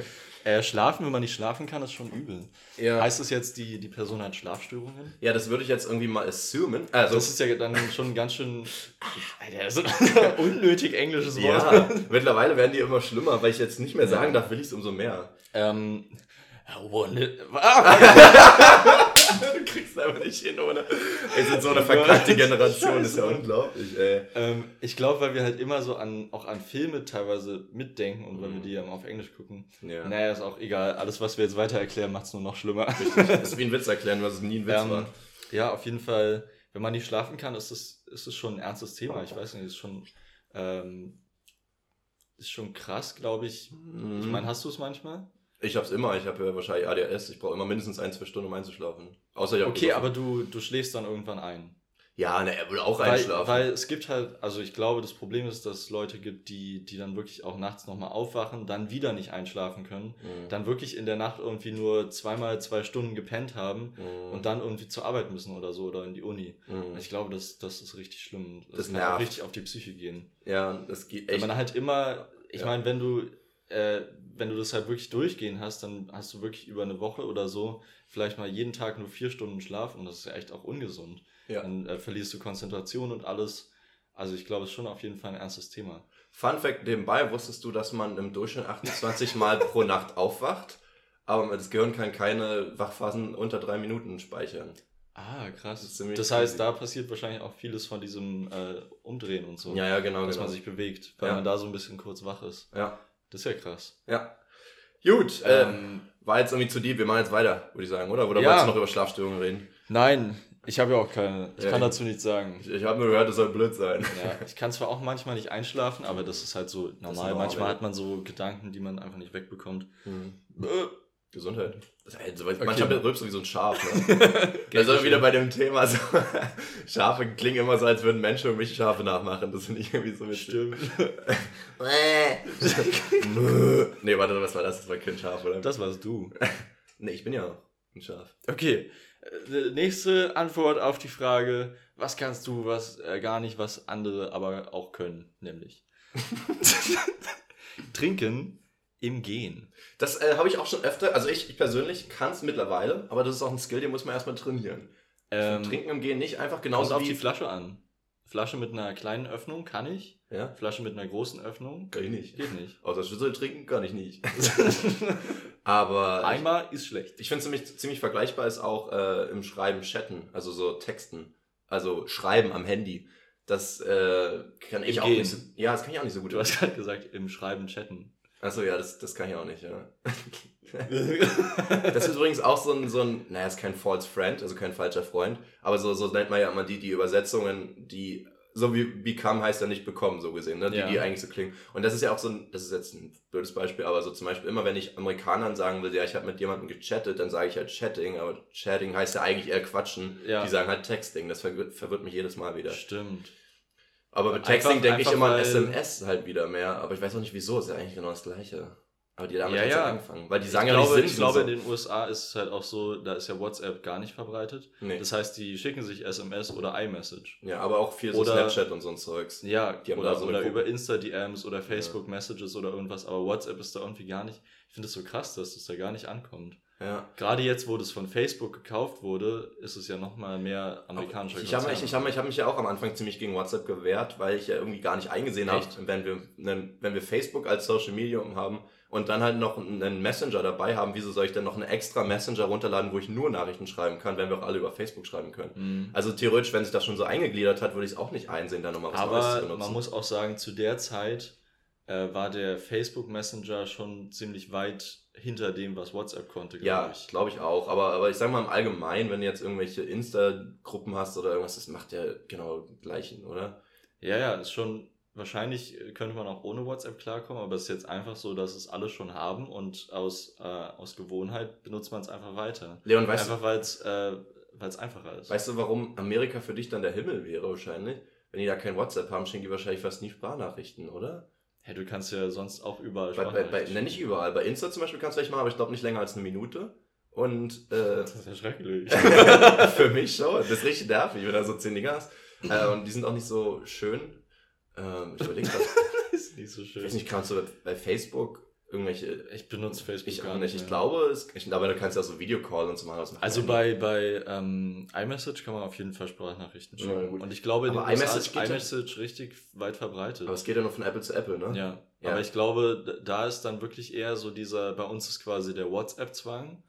Äh, schlafen, wenn man nicht schlafen kann, ist schon übel. ja. Heißt das jetzt, die, die Person hat Schlafstörungen? ja, das würde ich jetzt irgendwie mal assumen. Also, Das ist ja dann schon ganz schön. Alter, so unnötig englisches Wort. ja, mittlerweile werden die immer schlimmer, weil ich jetzt nicht mehr sagen darf, will ich es umso mehr. Ähm. Ah, du kriegst einfach nicht hin, ohne. Wir sind so eine verkackte Generation, ist ja unglaublich, ey. ähm, ich glaube, weil wir halt immer so an, auch an Filme teilweise mitdenken und weil wir Mhm. die ja immer auf Englisch gucken. Ja. Naja, ist auch egal. Alles, was wir jetzt weiter erklären, macht es nur noch schlimmer. Das ist wie ein Witz erklären, was es nie ein Witz Ähm, war. ja, auf jeden Fall, wenn man nicht schlafen kann, ist es ist es schon ein ernstes Thema. Ich weiß nicht, ist schon, ähm, ist schon krass, glaube ich. Mhm. Ich meine, hast du es manchmal? Ich hab's immer, ich habe ja wahrscheinlich ADHS, ich brauche immer mindestens ein, zwei Stunden, um einzuschlafen. Außer ich hab Okay, aber du, du schläfst dann irgendwann ein. Ja, ne, er will auch Weil, einschlafen. weil es gibt halt, also ich glaube, das Problem ist, dass es Leute gibt, die, die dann wirklich auch nachts nochmal aufwachen, dann wieder nicht einschlafen können, Mhm. dann wirklich in der Nacht irgendwie nur zweimal zwei Stunden gepennt haben Mhm. und dann irgendwie zur Arbeit müssen oder so oder in die Uni. Mhm. Ich glaube, das, das ist richtig schlimm. Das, Das kann auch nervt. richtig auf die Psyche gehen. Ja, das geht Wenn echt. man halt immer, ich Ja. meine, wenn du, äh, wenn du das halt wirklich durchgehen hast, dann hast du wirklich über eine Woche oder so vielleicht mal jeden Tag nur vier Stunden Schlaf und das ist ja echt auch ungesund. Ja. Dann äh, verlierst du Konzentration und alles. Also ich glaube, es ist schon auf jeden Fall ein ernstes Thema. Fun Fact nebenbei, wusstest du, dass man im Durchschnitt 28 Mal pro Nacht aufwacht? Aber das Gehirn kann keine Wachphasen unter drei Minuten speichern. Ah, krass. Das Das, heißt, da passiert wahrscheinlich auch vieles von diesem äh, Umdrehen und so. Ja, ja, genau, dass genau. man sich bewegt, weil Ja. man da so ein bisschen kurz wach ist. ja, Das ist ja krass. ja. Gut, ähm, war jetzt irgendwie zu deep. Wir machen jetzt weiter, würde ich sagen, oder? Oder Ja. wolltest du noch über Schlafstörungen reden? nein, ich habe ja auch keine. Ich Ja, kann dazu nichts sagen. Ich, ich habe nur gehört, es soll blöd sein. Ja, ich kann zwar auch manchmal nicht einschlafen, aber das ist halt so normal. normal, manchmal ja. hat man so Gedanken, die man einfach nicht wegbekommt. Mhm. Gesundheit. Das, ey, so, Okay. Manchmal rülpst du wie so ein Schaf. Ne? Also wieder bei dem Thema so, Schafe klingen immer so, als würden Menschen mich Schafe nachmachen. Das finde ich irgendwie so witzig. Stimmt. nee, warte, was war das? Das war kein Schaf, oder? Das warst du. nee, ich bin ja auch ein Schaf. Okay. Äh, Nächste Antwort auf die Frage, was kannst du, was äh, gar nicht, was andere aber auch können, nämlich trinken im Gehen. Das äh, habe ich auch schon öfter, also ich, ich persönlich kann es mittlerweile, aber das ist auch ein Skill, den muss man erstmal trainieren. Ähm, Trinken im Gehen nicht einfach genauso auf die Flasche an. Flasche mit einer kleinen Öffnung kann ich. ja, Flasche mit einer großen Öffnung kann ich nicht. geht nicht. Außer Schlüssel trinken kann ich nicht. aber... ich- Einmal ist schlecht. Ich finde ziemlich, ziemlich vergleichbar ist auch äh, im Schreiben chatten, also so Texten, also Schreiben am Handy. Das äh, kann ich Im auch Gehen. nicht so, Ja, das kann ich auch nicht so gut. Du hast gerade gesagt, im Schreiben chatten. Achso, ja, das, das kann ich auch nicht, ja. Das ist übrigens auch so ein, so ein, naja, ist kein false friend, also kein falscher Freund, aber so, so nennt man ja immer die, die Übersetzungen, die, so wie become heißt ja nicht bekommen, so gesehen, ne? die, Ja. die eigentlich so klingen. Und das ist ja auch so ein, das ist jetzt ein blödes Beispiel, aber so zum Beispiel immer, wenn ich Amerikanern sagen will, ja, ich habe mit jemandem gechattet, dann sage ich halt Chatting, aber Chatting heißt ja eigentlich eher Quatschen. Ja. Die sagen halt Texting, das verwirrt, verwirrt mich jedes Mal wieder. Stimmt. Aber mit Texting denke ich immer an SMS halt wieder mehr, aber ich weiß auch nicht wieso, ist ja eigentlich genau das Gleiche. Aber die damit Ja, ja. angefangen, weil die sagen ich ja glaube, nicht ich glaube, so. in den USA ist es halt auch so, da ist ja WhatsApp gar nicht verbreitet. nee. Das heißt, die schicken sich SMS oder iMessage. Ja, aber auch viel so Oder- Snapchat und so ein Zeugs. Ja, Die haben oder, da so oder über Insta-DMs oder Facebook-Messages oder irgendwas, aber WhatsApp ist da irgendwie gar nicht. Ich finde es so krass, dass das da gar nicht ankommt. Ja. Gerade jetzt, wo das von Facebook gekauft wurde, ist es ja nochmal mehr amerikanischer Ich habe mich, ich hab mich, ich hab mich ja auch am Anfang ziemlich gegen WhatsApp gewehrt, weil ich ja irgendwie gar nicht eingesehen habe, wenn wir, nen- wenn wir Facebook als Social Medium haben und dann halt noch einen Messenger dabei haben, wieso soll ich denn noch einen extra Messenger runterladen, wo ich nur Nachrichten schreiben kann, wenn wir auch alle über Facebook schreiben können? Mhm. Also theoretisch, wenn sich das schon so eingegliedert hat, würde ich es auch nicht einsehen, da nochmal was Neues zu Aber benutzen. man muss auch sagen, zu der Zeit äh, war der Facebook Messenger schon ziemlich weit hinter dem, was WhatsApp konnte, glaub Ja, ich. glaube ich auch. Aber, aber ich sag mal im Allgemeinen, wenn du jetzt irgendwelche Insta-Gruppen hast oder irgendwas, das macht ja genau gleichen, oder? Ja, ja, ist schon, wahrscheinlich könnte man auch ohne WhatsApp klarkommen, aber es ist jetzt einfach so, dass es alle schon haben und aus, äh, aus Gewohnheit benutzt man es einfach weiter. Leon, weißt einfach weil es äh, weil's einfacher ist. Weißt du, warum Amerika für dich dann der Himmel wäre wahrscheinlich? Wenn die da kein WhatsApp haben, schicken die wahrscheinlich fast nie Sprachnachrichten, oder? Hey, du kannst ja sonst auch überall Bei, bei, bei, ne, nicht überall. Bei Insta zum Beispiel kannst du vielleicht machen, aber ich glaube nicht länger als eine Minute. Und äh, Das ist ja schrecklich. für mich schon. Das ist richtig nervig, wenn da so 10 Gas. Äh, und die sind auch nicht so schön. Ähm, ich überlege gerade. ist nicht so Ich schön. weiß nicht, kannst du bei Facebook irgendwelche. Ich benutze Facebook Ich gar auch nicht. Ich glaube, es, ich, aber du kannst ja so Videocall und so machen. Also bei, bei ähm, iMessage kann man auf jeden Fall Sprachnachrichten Ja, schicken. gut. und ich glaube, Aber iMessage ist geht ja- iMessage richtig weit verbreitet. Aber es geht ja nur von Apple zu Apple, ne? ja. Ja. aber ich glaube, da ist dann wirklich eher so dieser, bei uns ist quasi der WhatsApp-Zwang.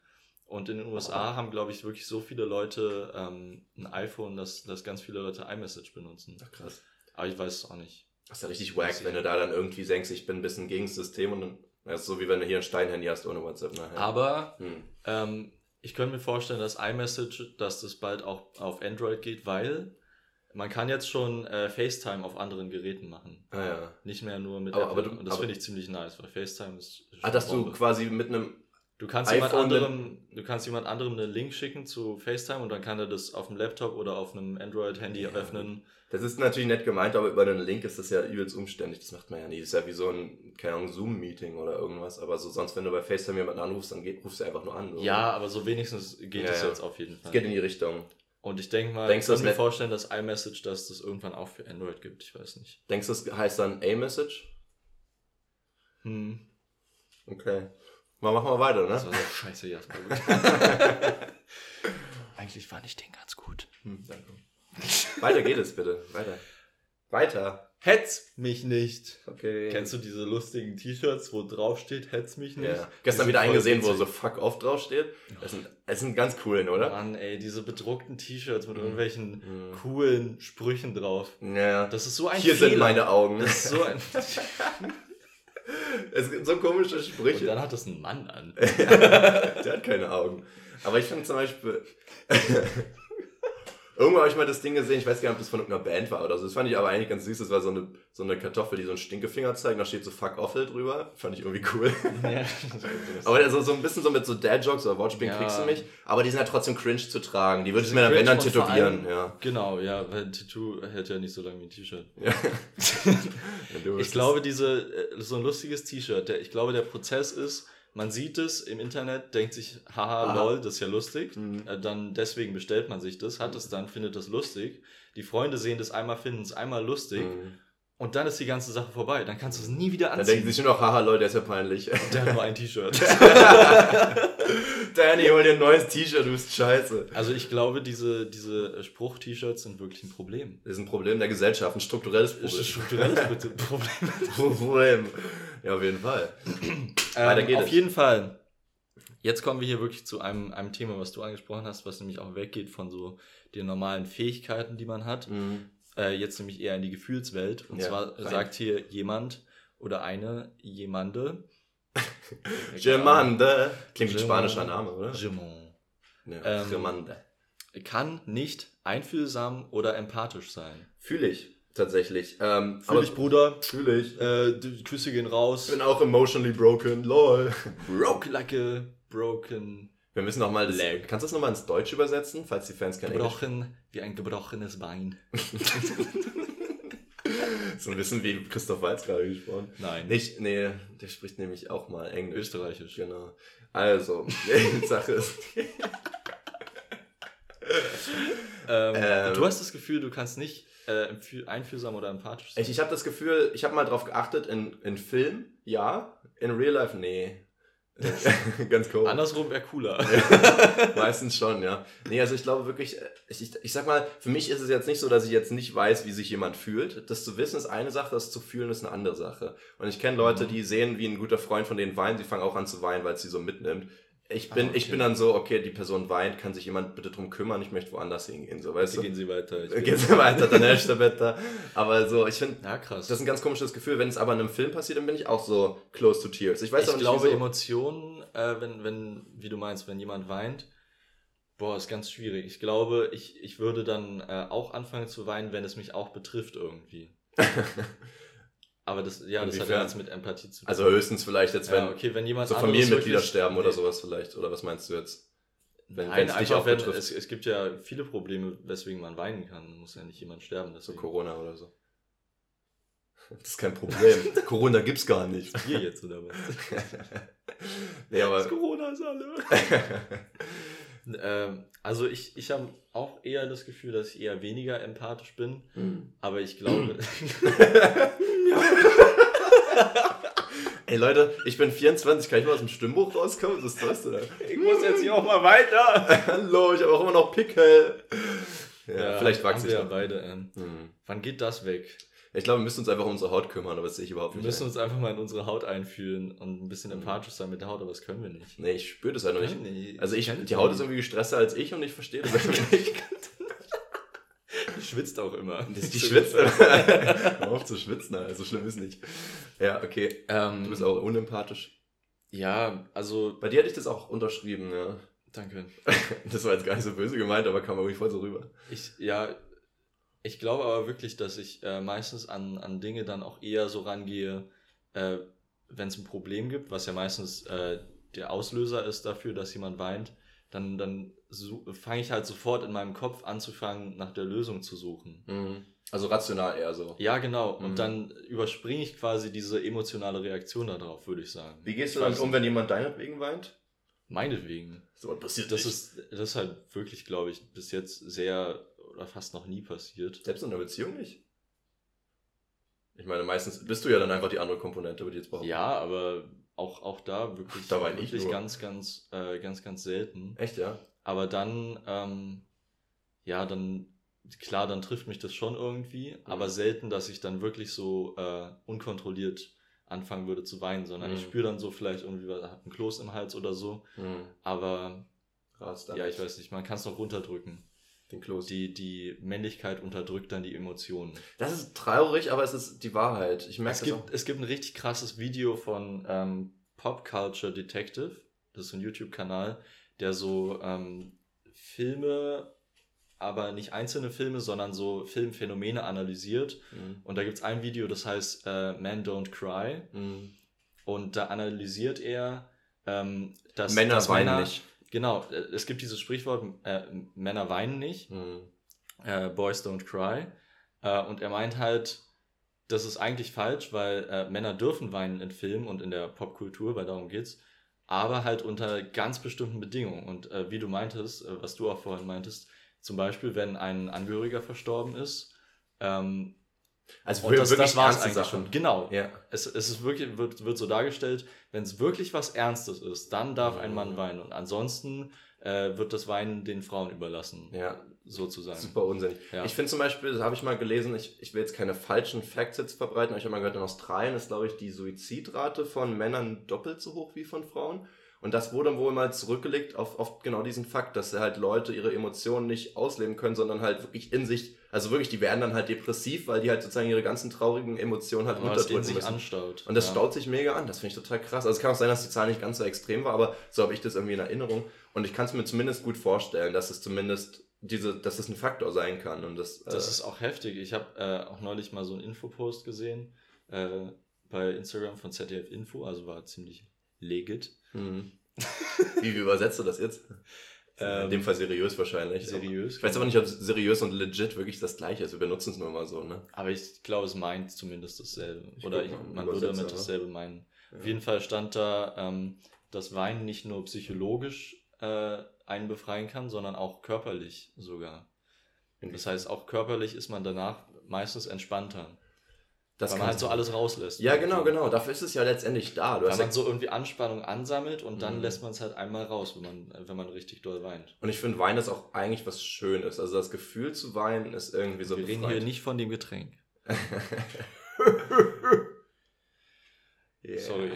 Und in den USA haben, glaube ich, wirklich so viele Leute ähm, ein iPhone, dass, dass ganz viele Leute iMessage benutzen. Ach, krass. Aber ich weiß es auch nicht. Das ist ja richtig wack, wenn du da dann irgendwie denkst, ich bin ein bisschen gegen das System und dann. Das ist so wie wenn du hier ein Steinhandy hast ohne WhatsApp nachher. Aber Hm. Ähm, ich könnte mir vorstellen, dass iMessage, dass das bald auch auf Android geht, weil man kann jetzt schon äh, FaceTime auf anderen Geräten machen. Ah ja. Nicht mehr nur mit Aber- Apple. aber du- Und das finde ich ziemlich nice, weil FaceTime ist. Ah, dass du quasi mit einem. Du kannst jemand anderem, du kannst jemand anderem einen Link schicken zu FaceTime und dann kann er das auf dem Laptop oder auf einem Android-Handy Ja. öffnen. Das ist natürlich nett gemeint, aber über einen Link ist das ja übelst umständlich. Das macht man ja nie. Das ist ja wie so ein, keine Ahnung, Zoom-Meeting oder irgendwas. Aber so sonst, wenn du bei FaceTime jemanden anrufst, dann geht, rufst du einfach nur an. So. Ja, aber so wenigstens geht Ja, es ja. jetzt auf jeden Es Fall. geht in die Richtung. Und ich denke mal, Denkst ich du, das kann mir vorstellen, dass iMessage, dass das irgendwann auch für Android gibt. Ich weiß nicht. Denkst du, das heißt dann A-Message? Hm. Okay. Mal machen wir weiter, Das ne? war so scheiße, Jasper. Eigentlich fand ich den ganz gut. Hm, danke. Weiter geht es bitte. Weiter. Weiter. Hetz mich nicht. Okay. Kennst du diese lustigen T-Shirts, wo drauf steht, hetz mich nicht? Ja. Gestern wieder eingesehen, wo witzig. so fuck off draufsteht. Das sind, das sind ganz coolen, oder? Mann, ey, diese bedruckten T-Shirts mit Mhm. irgendwelchen Mhm. coolen Sprüchen drauf. Ja. Das ist so ein Hier Fehler. sind meine Augen. Das ist so ein Es gibt so komische Und Sprüche. dann hat das ein Mann an. Der hat keine Augen. Aber ich finde zum Beispiel. Irgendwo habe ich mal das Ding gesehen, ich weiß gar nicht, ob das von irgendeiner Band war oder so. Das fand ich aber eigentlich ganz süß. Das war so eine, so eine Kartoffel, die so einen Stinkefinger zeigt. Da steht so Fuck Offel drüber. Fand ich irgendwie cool. ja, Aber also so ein bisschen so mit so Dad-Jokes oder Wortspielen Ja. kriegst du mich. Aber die sind halt trotzdem cringe zu tragen. Die würde ich mir dann, wenn dann tätowieren. allem- Ja. Genau, ja, weil ein Tattoo hält ja nicht so lange wie ein T-Shirt. ja. Ich glaube, diese, äh, so ein lustiges T-Shirt, ich glaube, der Prozess ist, man sieht es im Internet, denkt sich, haha, Aha. lol, das ist ja lustig. Mhm. Äh, Dann deswegen bestellt man sich das, hat es dann, findet das lustig. Die Freunde sehen das einmal, finden es einmal lustig Mhm. Und dann ist die ganze Sache vorbei. Dann kannst du es nie wieder Da denken anziehen. sich nur noch, haha, Leute, der ist ja peinlich. Der hat nur ein T-Shirt. Danny, hol dir ein neues T-Shirt, du bist scheiße. Also ich glaube, diese, diese Spruch-T-Shirts sind wirklich ein Problem. Das ist ein Problem der Gesellschaft, ein strukturelles Das ist ein Problem. strukturelles Problem. Problem. Ja, auf jeden Fall. Weiter Ähm, geht auf es. jeden Fall. Jetzt kommen wir hier wirklich zu einem, einem Thema, was du angesprochen hast, was nämlich auch weggeht von so den normalen Fähigkeiten, die man hat. Mhm. Äh, jetzt nämlich eher in die Gefühlswelt. Und Ja, zwar rein. sagt hier jemand oder eine, jemande. Gemande. Klingt wie spanischer Name, oder? Gemande. Ja, Ähm. Kann nicht einfühlsam oder empathisch sein. Fühle ich, tatsächlich. Ähm, Fühl dich, Bruder. Fühle ich. Äh, die Küsse gehen raus. bin auch emotionally broken, lol. Broke like a broken. Wir müssen noch mal das. Kannst du das nochmal ins Deutsch übersetzen, falls die Fans kein Englisch Gebrochen wie ein gebrochenes Bein. So ein bisschen wie Christoph Walz gerade gesprochen. Nein. Nicht, nee, der spricht nämlich auch mal Englisch. Österreichisch. Genau. Also, die Sache ist, Ähm, Ähm. du hast das Gefühl, du kannst nicht äh, einfühlsam oder empathisch sein. ich, ich habe das Gefühl, ich habe mal drauf geachtet, in, in Film, ja, in Real Life, nee. Ganz komisch. Andersrum wäre cooler. Meistens schon, ja. Nee, also ich glaube wirklich, äh, ich, ich, ich sag mal, für mich ist es jetzt nicht so, dass ich jetzt nicht weiß, wie sich jemand fühlt. Das zu wissen ist eine Sache, das zu fühlen ist eine andere Sache. Und ich kenne Leute, Mhm. die sehen, wie ein guter Freund von denen weint, sie fangen auch an zu weinen, weil es sie so mitnimmt. Ich bin, Ah, ich okay. bin dann so, okay, die Person weint, kann sich jemand bitte drum kümmern, ich möchte woanders hingehen, so, weißt du? gehen sie weiter. Ich Geht's weiter, dann erst bitte. Aber so, ich finde, ja, krass. das ist ein ganz komisches Gefühl. Wenn es aber in einem Film passiert, dann bin ich auch so close to tears. Ich weiß ich auch nicht, glaube, wieso. Emotionen, äh, wenn, wenn, wie du meinst, wenn jemand weint, boah, ist ganz schwierig. Ich glaube, ich, ich würde dann äh, auch anfangen zu weinen, wenn es mich auch betrifft irgendwie. Aber das, ja, das hat ja nichts mit Empathie zu tun. Also höchstens vielleicht jetzt, wenn ja, okay, wenn jemand so Familienmitglieder sterben oder Nee. sowas vielleicht. Oder was meinst du jetzt? Wenn Nein, es dich auch wenn, es, es gibt ja viele Probleme, weswegen man weinen kann. Muss ja nicht jemand sterben. So Deswegen. Corona oder so. Das ist kein Problem. Corona gibt's gar nicht. Hier jetzt oder was? nee, aber Corona ist alle. ähm, also ich, ich habe auch eher das Gefühl, dass ich eher weniger empathisch bin. Aber ich glaube. Ey Leute, ich bin 24, kann ich mal aus dem Stimmbuch rauskommen? Das ist das, oder? ich muss jetzt hier auch mal weiter. Hallo, ich habe auch immer noch Pickel. Ja, vielleicht haben wachse wir ich ja beide. Ähm, Hm. wann geht das weg? Ich glaube, wir müssen uns einfach um unsere Haut kümmern, aber das sehe ich überhaupt Wir nicht. müssen ein. uns einfach mal in unsere Haut einfühlen und ein bisschen Mhm. empathisch sein mit der Haut, aber das können wir nicht. Nee, ich spüre das halt noch nicht. Nee, Also ich, die Haut ist irgendwie gestresster als ich und ich verstehe das einfach nicht. Schwitzt auch immer. Die, die schwitzt. Hör auf zu schwitzen, also schlimm ist nicht. Ja, okay. Ähm, Du bist auch unempathisch. Ja, also. Bei dir hätte ich das auch unterschrieben, ja. Danke. Das war jetzt gar nicht so böse gemeint, aber kam irgendwie voll so rüber. Ich, ja, ich glaube aber wirklich, dass ich äh, meistens an, an Dinge dann auch eher so rangehe, äh, wenn es ein Problem gibt, was ja meistens äh, der Auslöser ist dafür, dass jemand weint, dann, dann so, fange ich halt sofort in meinem Kopf anzufangen, nach der Lösung zu suchen. Also rational eher so. Ja, genau. Und Mhm. dann überspringe ich quasi diese emotionale Reaktion darauf, würde ich sagen. Wie gehst du damit weiß um, wenn jemand deinetwegen weint? Meinetwegen. So was passiert Das nicht. ist, das ist halt wirklich, glaube ich, bis jetzt sehr oder fast noch nie passiert. Selbst in einer Beziehung nicht? Ich meine, meistens bist du ja dann einfach die andere Komponente, würde ich jetzt behaupten. Ja, aber auch, auch da wirklich, Da ich wirklich nur. ganz, ganz, äh, ganz, ganz selten. Echt, ja? Aber dann, ähm, ja, dann, klar, dann trifft mich das schon irgendwie, Mhm. aber selten, dass ich dann wirklich so äh, unkontrolliert anfangen würde zu weinen, sondern ich Mhm. spüre dann so vielleicht irgendwie hab ein Kloß im Hals oder so. Hm. Aber ja, ich weiß nicht, man kann es noch runterdrücken. Den Kloß. Die, die Männlichkeit unterdrückt dann die Emotionen. Das ist traurig, aber es ist die Wahrheit. Ich merke Es das auch. gibt, es gibt ein richtig krasses Video von ähm, Pop Culture Detective. Das ist ein YouTube-Kanal, der so ähm, Filme, aber nicht einzelne Filme, sondern so Filmphänomene analysiert. Mhm. Und da gibt es ein Video, das heißt äh, Man Don't Cry. Mhm. Und da analysiert er, ähm, dass, Männer dass weinen Männer, nicht. Genau, äh, es gibt dieses Sprichwort, äh, Männer weinen nicht Mhm. äh, Boys Don't Cry. Äh, und er meint halt, das ist eigentlich falsch, weil äh, Männer dürfen weinen in Filmen und in der Popkultur, weil darum geht's, aber halt unter ganz bestimmten Bedingungen. Und äh, wie du meintest, was du auch vorhin meintest, zum Beispiel, wenn ein Angehöriger verstorben ist, ähm, Also und das, das war es eigentlich Sachen. schon. Genau. Ja. Es, es ist wirklich, wird, wird so dargestellt, wenn es wirklich was Ernstes ist, dann darf ein Mann Mhm. weinen. Und ansonsten äh, wird das Weinen den Frauen überlassen. Ja. Sozusagen. Super unsinnig. Ja. Ich finde zum Beispiel, das habe ich mal gelesen, ich, ich will jetzt keine falschen Facts jetzt verbreiten, aber ich habe mal gehört, in Australien ist, glaube ich, die Suizidrate von Männern doppelt so hoch wie von Frauen. Und das wurde wohl mal zurückgelegt auf, auf genau diesen Fakt, dass halt Leute ihre Emotionen nicht ausleben können, sondern halt wirklich in sich, also wirklich, die werden dann halt depressiv, weil die halt sozusagen ihre ganzen traurigen Emotionen halt unterdrücken sich müssen. anstaut. Und das ja. staut sich mega an. Das finde ich total krass. Also es kann auch sein, dass die Zahl nicht ganz so extrem war, aber so habe ich das irgendwie in Erinnerung. Und ich kann es mir zumindest gut vorstellen, dass es zumindest diese, dass es ein Faktor sein kann. Und das, Das äh, ist auch heftig. Ich habe äh, auch neulich mal so einen Infopost gesehen äh, bei Instagram von ZDF Info, also war ziemlich legit. hm. Wie, wie übersetzt du das jetzt? in Ähm, dem Fall seriös wahrscheinlich. seriös. Ich weiß aber nicht, ob seriös und legit wirklich das gleiche ist. Wir benutzen es nur mal so, ne? Aber ich glaube, es meint zumindest dasselbe. Ich Oder ich, man würde damit dasselbe meinen. Ja. Auf jeden Fall stand da, ähm, dass Weinen nicht nur psychologisch äh, einen befreien kann, sondern auch körperlich sogar. Das heißt, auch körperlich ist man danach meistens entspannter. Das weil man halt so alles rauslässt. Ja, genau, genau. Dafür ist es ja letztendlich da. Du Weil man so irgendwie Anspannung ansammelt und dann Mhm. lässt man es halt einmal raus, wenn man, wenn man richtig doll weint. und ich finde, Wein ist auch eigentlich was Schönes. Also das Gefühl zu weinen ist irgendwie so Wir reden befreiend. hier nicht von dem Getränk. Yeah. Sorry.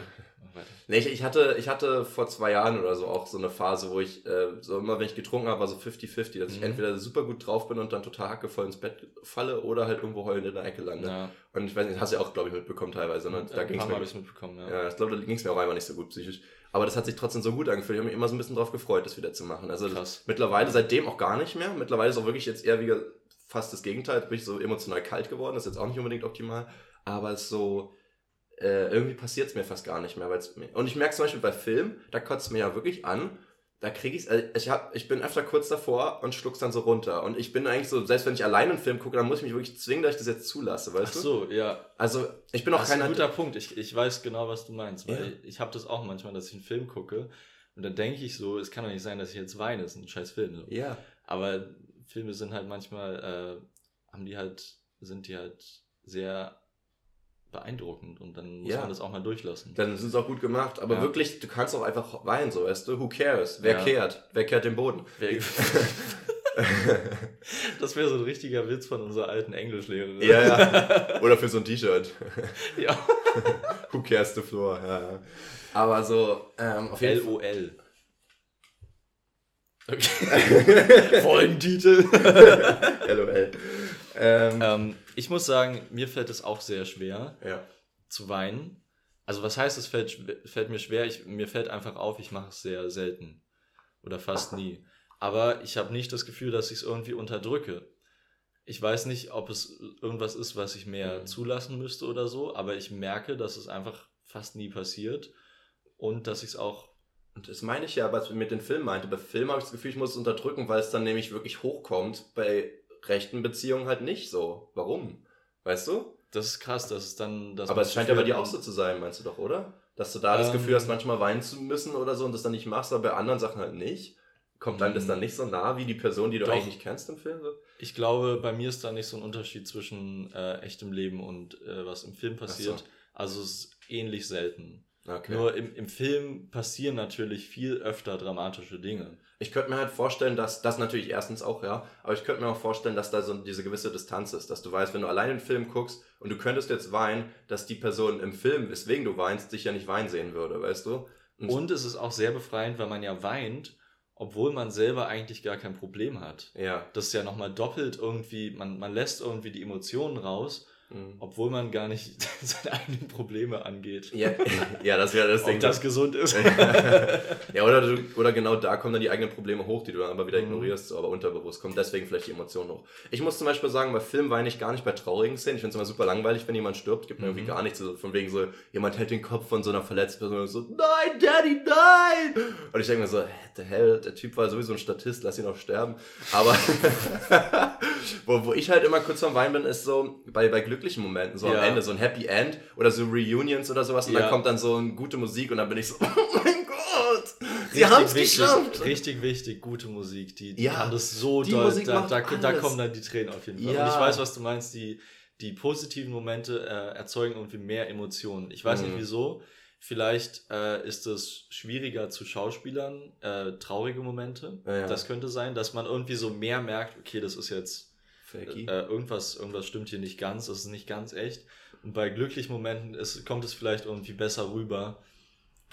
Nee, ich, ich, hatte, ich hatte vor zwei Jahren oder so auch so eine Phase, wo ich äh, so immer, wenn ich getrunken habe, war so 50-50, dass ich Mhm. entweder super gut drauf bin und dann total hackevoll ins Bett falle oder halt irgendwo heulend in der Ecke lande. Ja, Und ich weiß nicht, hast du ja auch, glaube ich, mitbekommen teilweise. Ne? Da ging's paar mir, ich es mitbekommen, ja. ja, ich glaube, da ging es mir auch einmal nicht so gut psychisch. Aber das hat sich trotzdem so gut angefühlt. Ich habe mich immer so ein bisschen drauf gefreut, das wieder zu machen. Also das, Krass. mittlerweile seitdem auch gar nicht mehr. Mittlerweile ist auch wirklich jetzt eher wie fast das Gegenteil. Bin ich so emotional kalt geworden. Das ist jetzt auch nicht unbedingt optimal. Aber es ist so, äh, irgendwie passiert es mir fast gar nicht mehr. Weil's mir, und ich merke zum Beispiel bei Filmen, da kotzt es mir ja wirklich an. Da kriege ich's, äh, ich hab, ich bin öfter kurz davor und schluck's dann so runter. Und ich bin eigentlich so, selbst wenn ich alleine einen Film gucke, dann muss ich mich wirklich zwingen, dass ich das jetzt zulasse, weißt Ach so, ja. du? Also ich bin auch Das ist ein guter Punkt. Ich, ich weiß genau, was du meinst. Weil Ja. ich habe das auch manchmal, dass ich einen Film gucke und dann denke ich so, es kann doch nicht sein, dass ich jetzt weine. Das ist ein scheiß Film. So. ja. Aber Filme sind halt manchmal, äh, haben die halt, sind die halt sehr beeindruckend und dann muss Ja. man das auch mal durchlassen. Dann ist es auch gut gemacht. Aber Ja. wirklich, du kannst auch einfach weinen, so weißt du. Who cares? Wer Ja. kehrt? Wer kehrt den Boden? Wer- das wäre so ein richtiger Witz von unserer alten Englischlehrerin. ja, ja. Oder für so ein T-Shirt. ja. Who cares the floor? Ja, ja. Aber so, ähm, auf jeden. LOL. Okay. Folgentitel. LOL. Ähm, ähm, ich muss sagen, mir fällt es auch sehr schwer ja. zu weinen. Also was heißt, es fällt, fällt mir schwer? Ich, mir fällt einfach auf, ich mache es sehr selten. Oder fast nie. Aber ich habe nicht das Gefühl, dass ich es irgendwie unterdrücke. Ich weiß nicht, ob es irgendwas ist, was ich mehr Mhm. zulassen müsste oder so, aber ich merke, dass es einfach fast nie passiert und dass ich es auch Und das meine ich ja, was ich mit den Filmen meinte. Bei Filmen habe ich das Gefühl, ich muss es unterdrücken, weil es dann nämlich wirklich hochkommt. Bei rechten Beziehungen halt nicht so. Warum? Weißt du? Das ist krass, dass es dann. Dass Aber es scheint ja bei dir auch so zu sein, meinst du doch, oder? Dass du da das Ähm. Gefühl hast, manchmal weinen zu müssen oder so und das dann nicht machst, aber bei anderen Sachen halt nicht. Kommt einem das dann nicht so nah wie die Person, die du Doch. eigentlich nicht kennst im Film? So? Ich glaube, bei mir ist da nicht so ein Unterschied zwischen äh, echtem Leben und äh, was im Film passiert. so. Also es ist ähnlich selten. Okay. Nur im, im Film passieren natürlich viel öfter dramatische Dinge. Ich könnte mir halt vorstellen, dass das natürlich erstens auch, ja, aber ich könnte mir auch vorstellen, dass da so diese gewisse Distanz ist, dass du weißt, wenn du allein den Film guckst und du könntest jetzt weinen, dass die Person im Film, weswegen du weinst, dich ja nicht weinen sehen würde, weißt du? Und es ist auch sehr befreiend, weil man ja weint, obwohl man selber eigentlich gar kein Problem hat. Ja. Das ist ja nochmal doppelt irgendwie, man, man lässt irgendwie die Emotionen raus, Mhm. obwohl man gar nicht seine eigenen Probleme angeht. Ja, ja, das wäre das Ding. Ob das gesund ist. ja, oder, du, oder genau da kommen dann die eigenen Probleme hoch, die du dann aber wieder Mhm. ignorierst, so, aber unterbewusst kommen deswegen vielleicht die Emotionen hoch. Ich muss zum Beispiel sagen, bei Filmen weine ich gar nicht bei traurigen Szenen. Ich finde es immer super langweilig, wenn jemand stirbt. Gibt mir Mhm. irgendwie gar nichts. So, von wegen so, jemand hält den Kopf von so einer verletzten Person und so, nein, Daddy, nein! Und ich denke mir so, the hell, der Typ war sowieso ein Statist, lass ihn auch sterben. Aber wo, wo ich halt immer kurz am Weinen bin, ist so bei, bei glücklichen Momenten, so Ja. am Ende, so ein Happy End oder so Reunions oder sowas. Und Ja. dann kommt dann so eine gute Musik und dann bin ich so, oh mein Gott, sie haben es geschafft. Richtig wichtig, gute Musik. Die, die Ja, kann das so die doll. Musik Da, da, da kommen dann die Tränen auf jeden Fall. Ja. Und ich weiß, was du meinst. Die, die positiven Momente äh, erzeugen irgendwie mehr Emotionen. Ich weiß Mhm. nicht wieso. Vielleicht äh, ist es schwieriger zu Schauspielern, äh, traurige Momente. Ja, ja. Das könnte sein, dass man irgendwie so mehr merkt, okay, das ist jetzt Fakey. äh, irgendwas, irgendwas stimmt hier nicht ganz, das ist nicht ganz echt. Und bei glücklichen Momenten ist, kommt es vielleicht irgendwie besser rüber.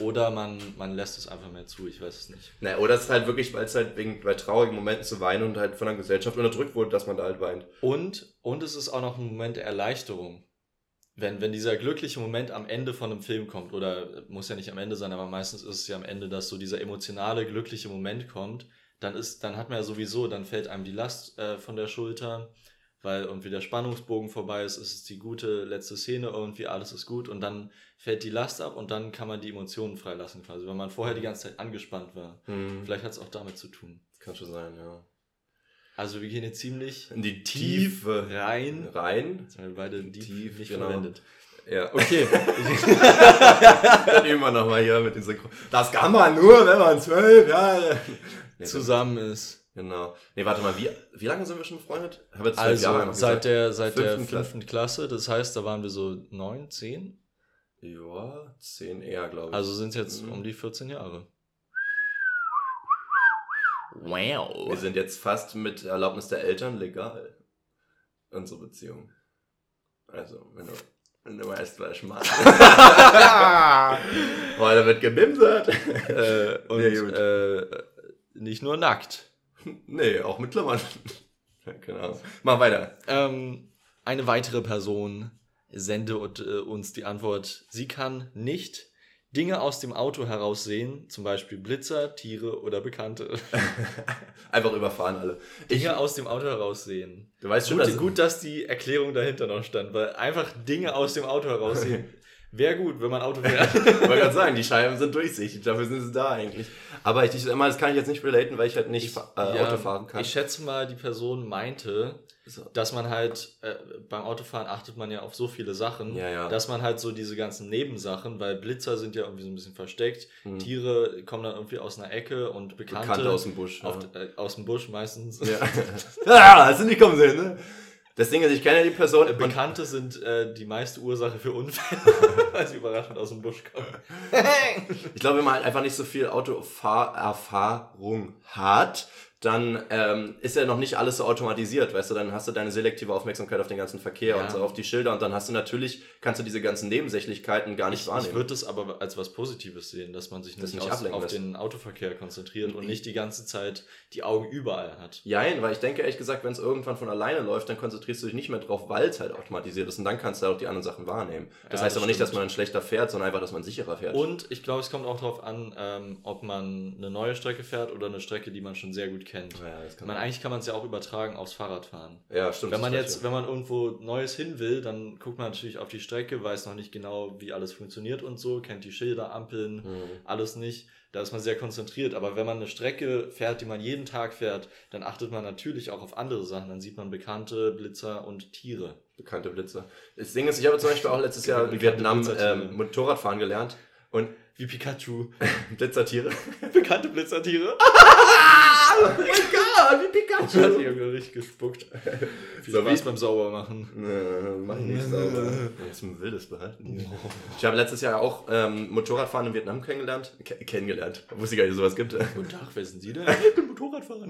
Oder man, man lässt es einfach mehr zu, ich weiß es nicht. Na, oder es ist halt wirklich, weil es halt wegen bei traurigen Momenten zu weinen und halt von der Gesellschaft unterdrückt wurde, dass man da halt weint. Und, und es ist auch noch ein Moment der Erleichterung. Wenn, wenn dieser glückliche Moment am Ende von einem Film kommt, oder muss ja nicht am Ende sein, aber meistens ist es ja am Ende, dass so dieser emotionale, glückliche Moment kommt, dann ist, dann hat man ja sowieso, dann fällt einem die Last äh, von der Schulter, weil irgendwie der Spannungsbogen vorbei ist, es ist die gute letzte Szene, irgendwie alles ist gut und dann fällt die Last ab und dann kann man die Emotionen freilassen quasi, weil man vorher die ganze Zeit angespannt war. Hm. Vielleicht hat es auch damit zu tun. Kann schon sein, ja. Also wir gehen jetzt ziemlich In die tief Tiefe rein rein. Jetzt haben wir beide tief, Tief, nicht genau. verwendet. Ja. Okay. Dann üben wir nochmal hier mit den Synchron. Das kann man nur, wenn man zwölf Jahre. Nee, Zusammen ist. Genau. Nee, warte mal, wie, wie lange sind wir schon befreundet? Haben wir Also Jahre noch seit gesagt? der, seit der Fünften Klasse. fünften Klasse. Das heißt, da waren wir so neun, zehn. Ja, zehn eher, glaube ich. Also sind es jetzt Mhm. um die 14 Jahre. wir Wow. sind jetzt fast mit Erlaubnis der Eltern legal. Unsere Beziehung. Also, wenn du, wenn du weißt, was ich meine. Heute wird gebimsert. Äh, und Ja, gut. äh, nicht nur nackt. nee, auch mit Klammern. Ja, genau. Mach weiter. Ähm, eine weitere Person sende und, äh, uns die Antwort, sie kann nicht Dinge aus dem Auto heraus sehen, zum Beispiel Blitzer, Tiere oder Bekannte. Einfach überfahren alle. Ich, Dinge aus dem Auto heraus sehen. du weißt schon, Gut, dass gut, dass die Erklärung dahinter noch stand, weil einfach Dinge aus dem Auto heraussehen. Wäre gut, wenn man Auto fährt. Ich wollte gerade sagen, die Scheiben sind durchsichtig, dafür sind sie da eigentlich. Aber ich, ich immer, das kann ich jetzt nicht relaten, weil ich halt nicht äh, Ja, Auto fahren kann. Ich schätze mal, die Person meinte, dass man halt äh, beim Autofahren achtet man ja auf so viele Sachen, Ja, ja. dass man halt so diese ganzen Nebensachen, weil Blitzer sind ja irgendwie so ein bisschen versteckt, Hm. Tiere kommen dann irgendwie aus einer Ecke und Bekannte, Bekannte aus dem Busch. auf, ja. äh, aus dem Busch meistens. Ja. ah, hast du nicht kommen sehen, ne? Das Ding ist, ich kenne die Person. und- Bekannte sind äh, die meiste Ursache für Unfälle, weil sie überraschend aus dem Busch kommen. Ich glaube, wenn man halt einfach nicht so viel Autofahrerfahrung hat, dann ähm, ist ja noch nicht alles so automatisiert, weißt du, dann hast du deine selektive Aufmerksamkeit auf den ganzen Verkehr Ja. und so auf die Schilder und dann hast du natürlich, kannst du diese ganzen Nebensächlichkeiten gar nicht Ich, wahrnehmen. ich würde das aber als was Positives sehen, dass man sich Das nicht, aus, auf lässt. den Autoverkehr konzentriert und nicht die ganze Zeit die Augen überall hat. Jein, weil ich denke ehrlich gesagt, wenn es irgendwann von alleine läuft, dann konzentrierst du dich nicht mehr drauf, weil es halt automatisiert ist und dann kannst du auch die anderen Sachen wahrnehmen. Das Ja, heißt das aber nicht, dass stimmt. man schlechter fährt, sondern einfach, dass man sicherer fährt. Und ich glaube, es kommt auch darauf an, ähm, ob man eine neue Strecke fährt oder eine Strecke, die man schon sehr gut kennt. ja, das kann Man, eigentlich kann man es ja auch übertragen aufs Fahrradfahren. ja, stimmt. Wenn man jetzt, wenn man irgendwo Neues hin will, dann guckt man natürlich auf die Strecke, weiß noch nicht genau, wie alles funktioniert und so, kennt die Schilder, Ampeln, Mhm. alles nicht. Da ist man sehr konzentriert. Aber wenn man eine Strecke fährt, die man jeden Tag fährt, dann achtet man natürlich auch auf andere Sachen. Dann sieht man bekannte Blitzer und Tiere. Bekannte Blitzer. Das Ding ist, ich habe zum Beispiel auch letztes Jahr in Vietnam ähm, Motorradfahren gelernt und Wie Pikachu. Blitzertiere. bekannte Blitzertiere. oh mein Gott, wie Pikachu! Hat sich irgendwie richtig gespuckt. Viel So Spaß wie- beim Saubermachen. Nee, mach ich nicht sauber. Ist ein wildes Behalten. hier. Ich habe letztes Jahr auch ähm, Motorradfahren in Vietnam kennengelernt. Ke kennengelernt. Wusste ich gar nicht, dass sowas gibt. Guten Tag, wer sind Sie denn? Ich bin Motorradfahrer.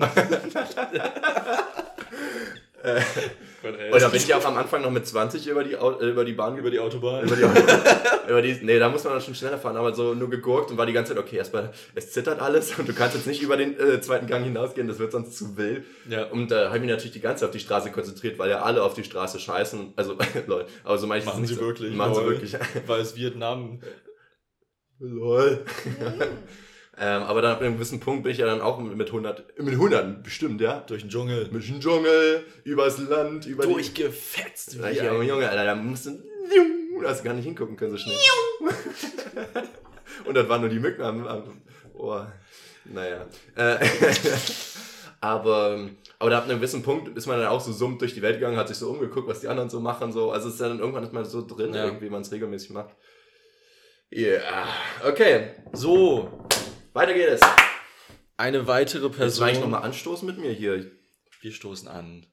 Und da bin ich auch am Anfang noch mit 20 über die, äh, über die Bahn über die Autobahn. über die, über die, nee, da muss man dann schon schneller fahren, aber so nur gegurkt und war die ganze Zeit, okay, erstmal, es zittert alles und du kannst jetzt nicht über den äh, zweiten Gang hinausgehen, das wird sonst zu wild. Ja. Und da habe ich mich natürlich die ganze Zeit auf die Straße konzentriert, weil ja alle auf die Straße scheißen. Also, lol, aber so meine ich Machen sie so. wirklich. Machen sie lol. wirklich. Weil es Vietnam. lol. Ähm, aber dann ab einem gewissen Punkt bin ich ja dann auch mit 100, mit 100 bestimmt, ja. Durch den Dschungel. Durch den Dschungel, übers Land, über die... Durchgefetzt. Ja, ich, Junge, Junge, Alter, da musst du. Da hast du gar nicht hingucken können, so schnell. Und das waren nur die Mücken am, am Ohr. Naja. Äh, aber, aber da ab einem gewissen Punkt ist man dann auch so summt durch die Welt gegangen, hat sich so umgeguckt, was die anderen so machen. So. Also es ist dann irgendwann ist man so drin, Ja. irgendwie, wie man es regelmäßig macht. Ja, okay. So, Weiter geht es. eine weitere Person. eigentlich nochmal anstoßen mit mir hier? Wir stoßen an.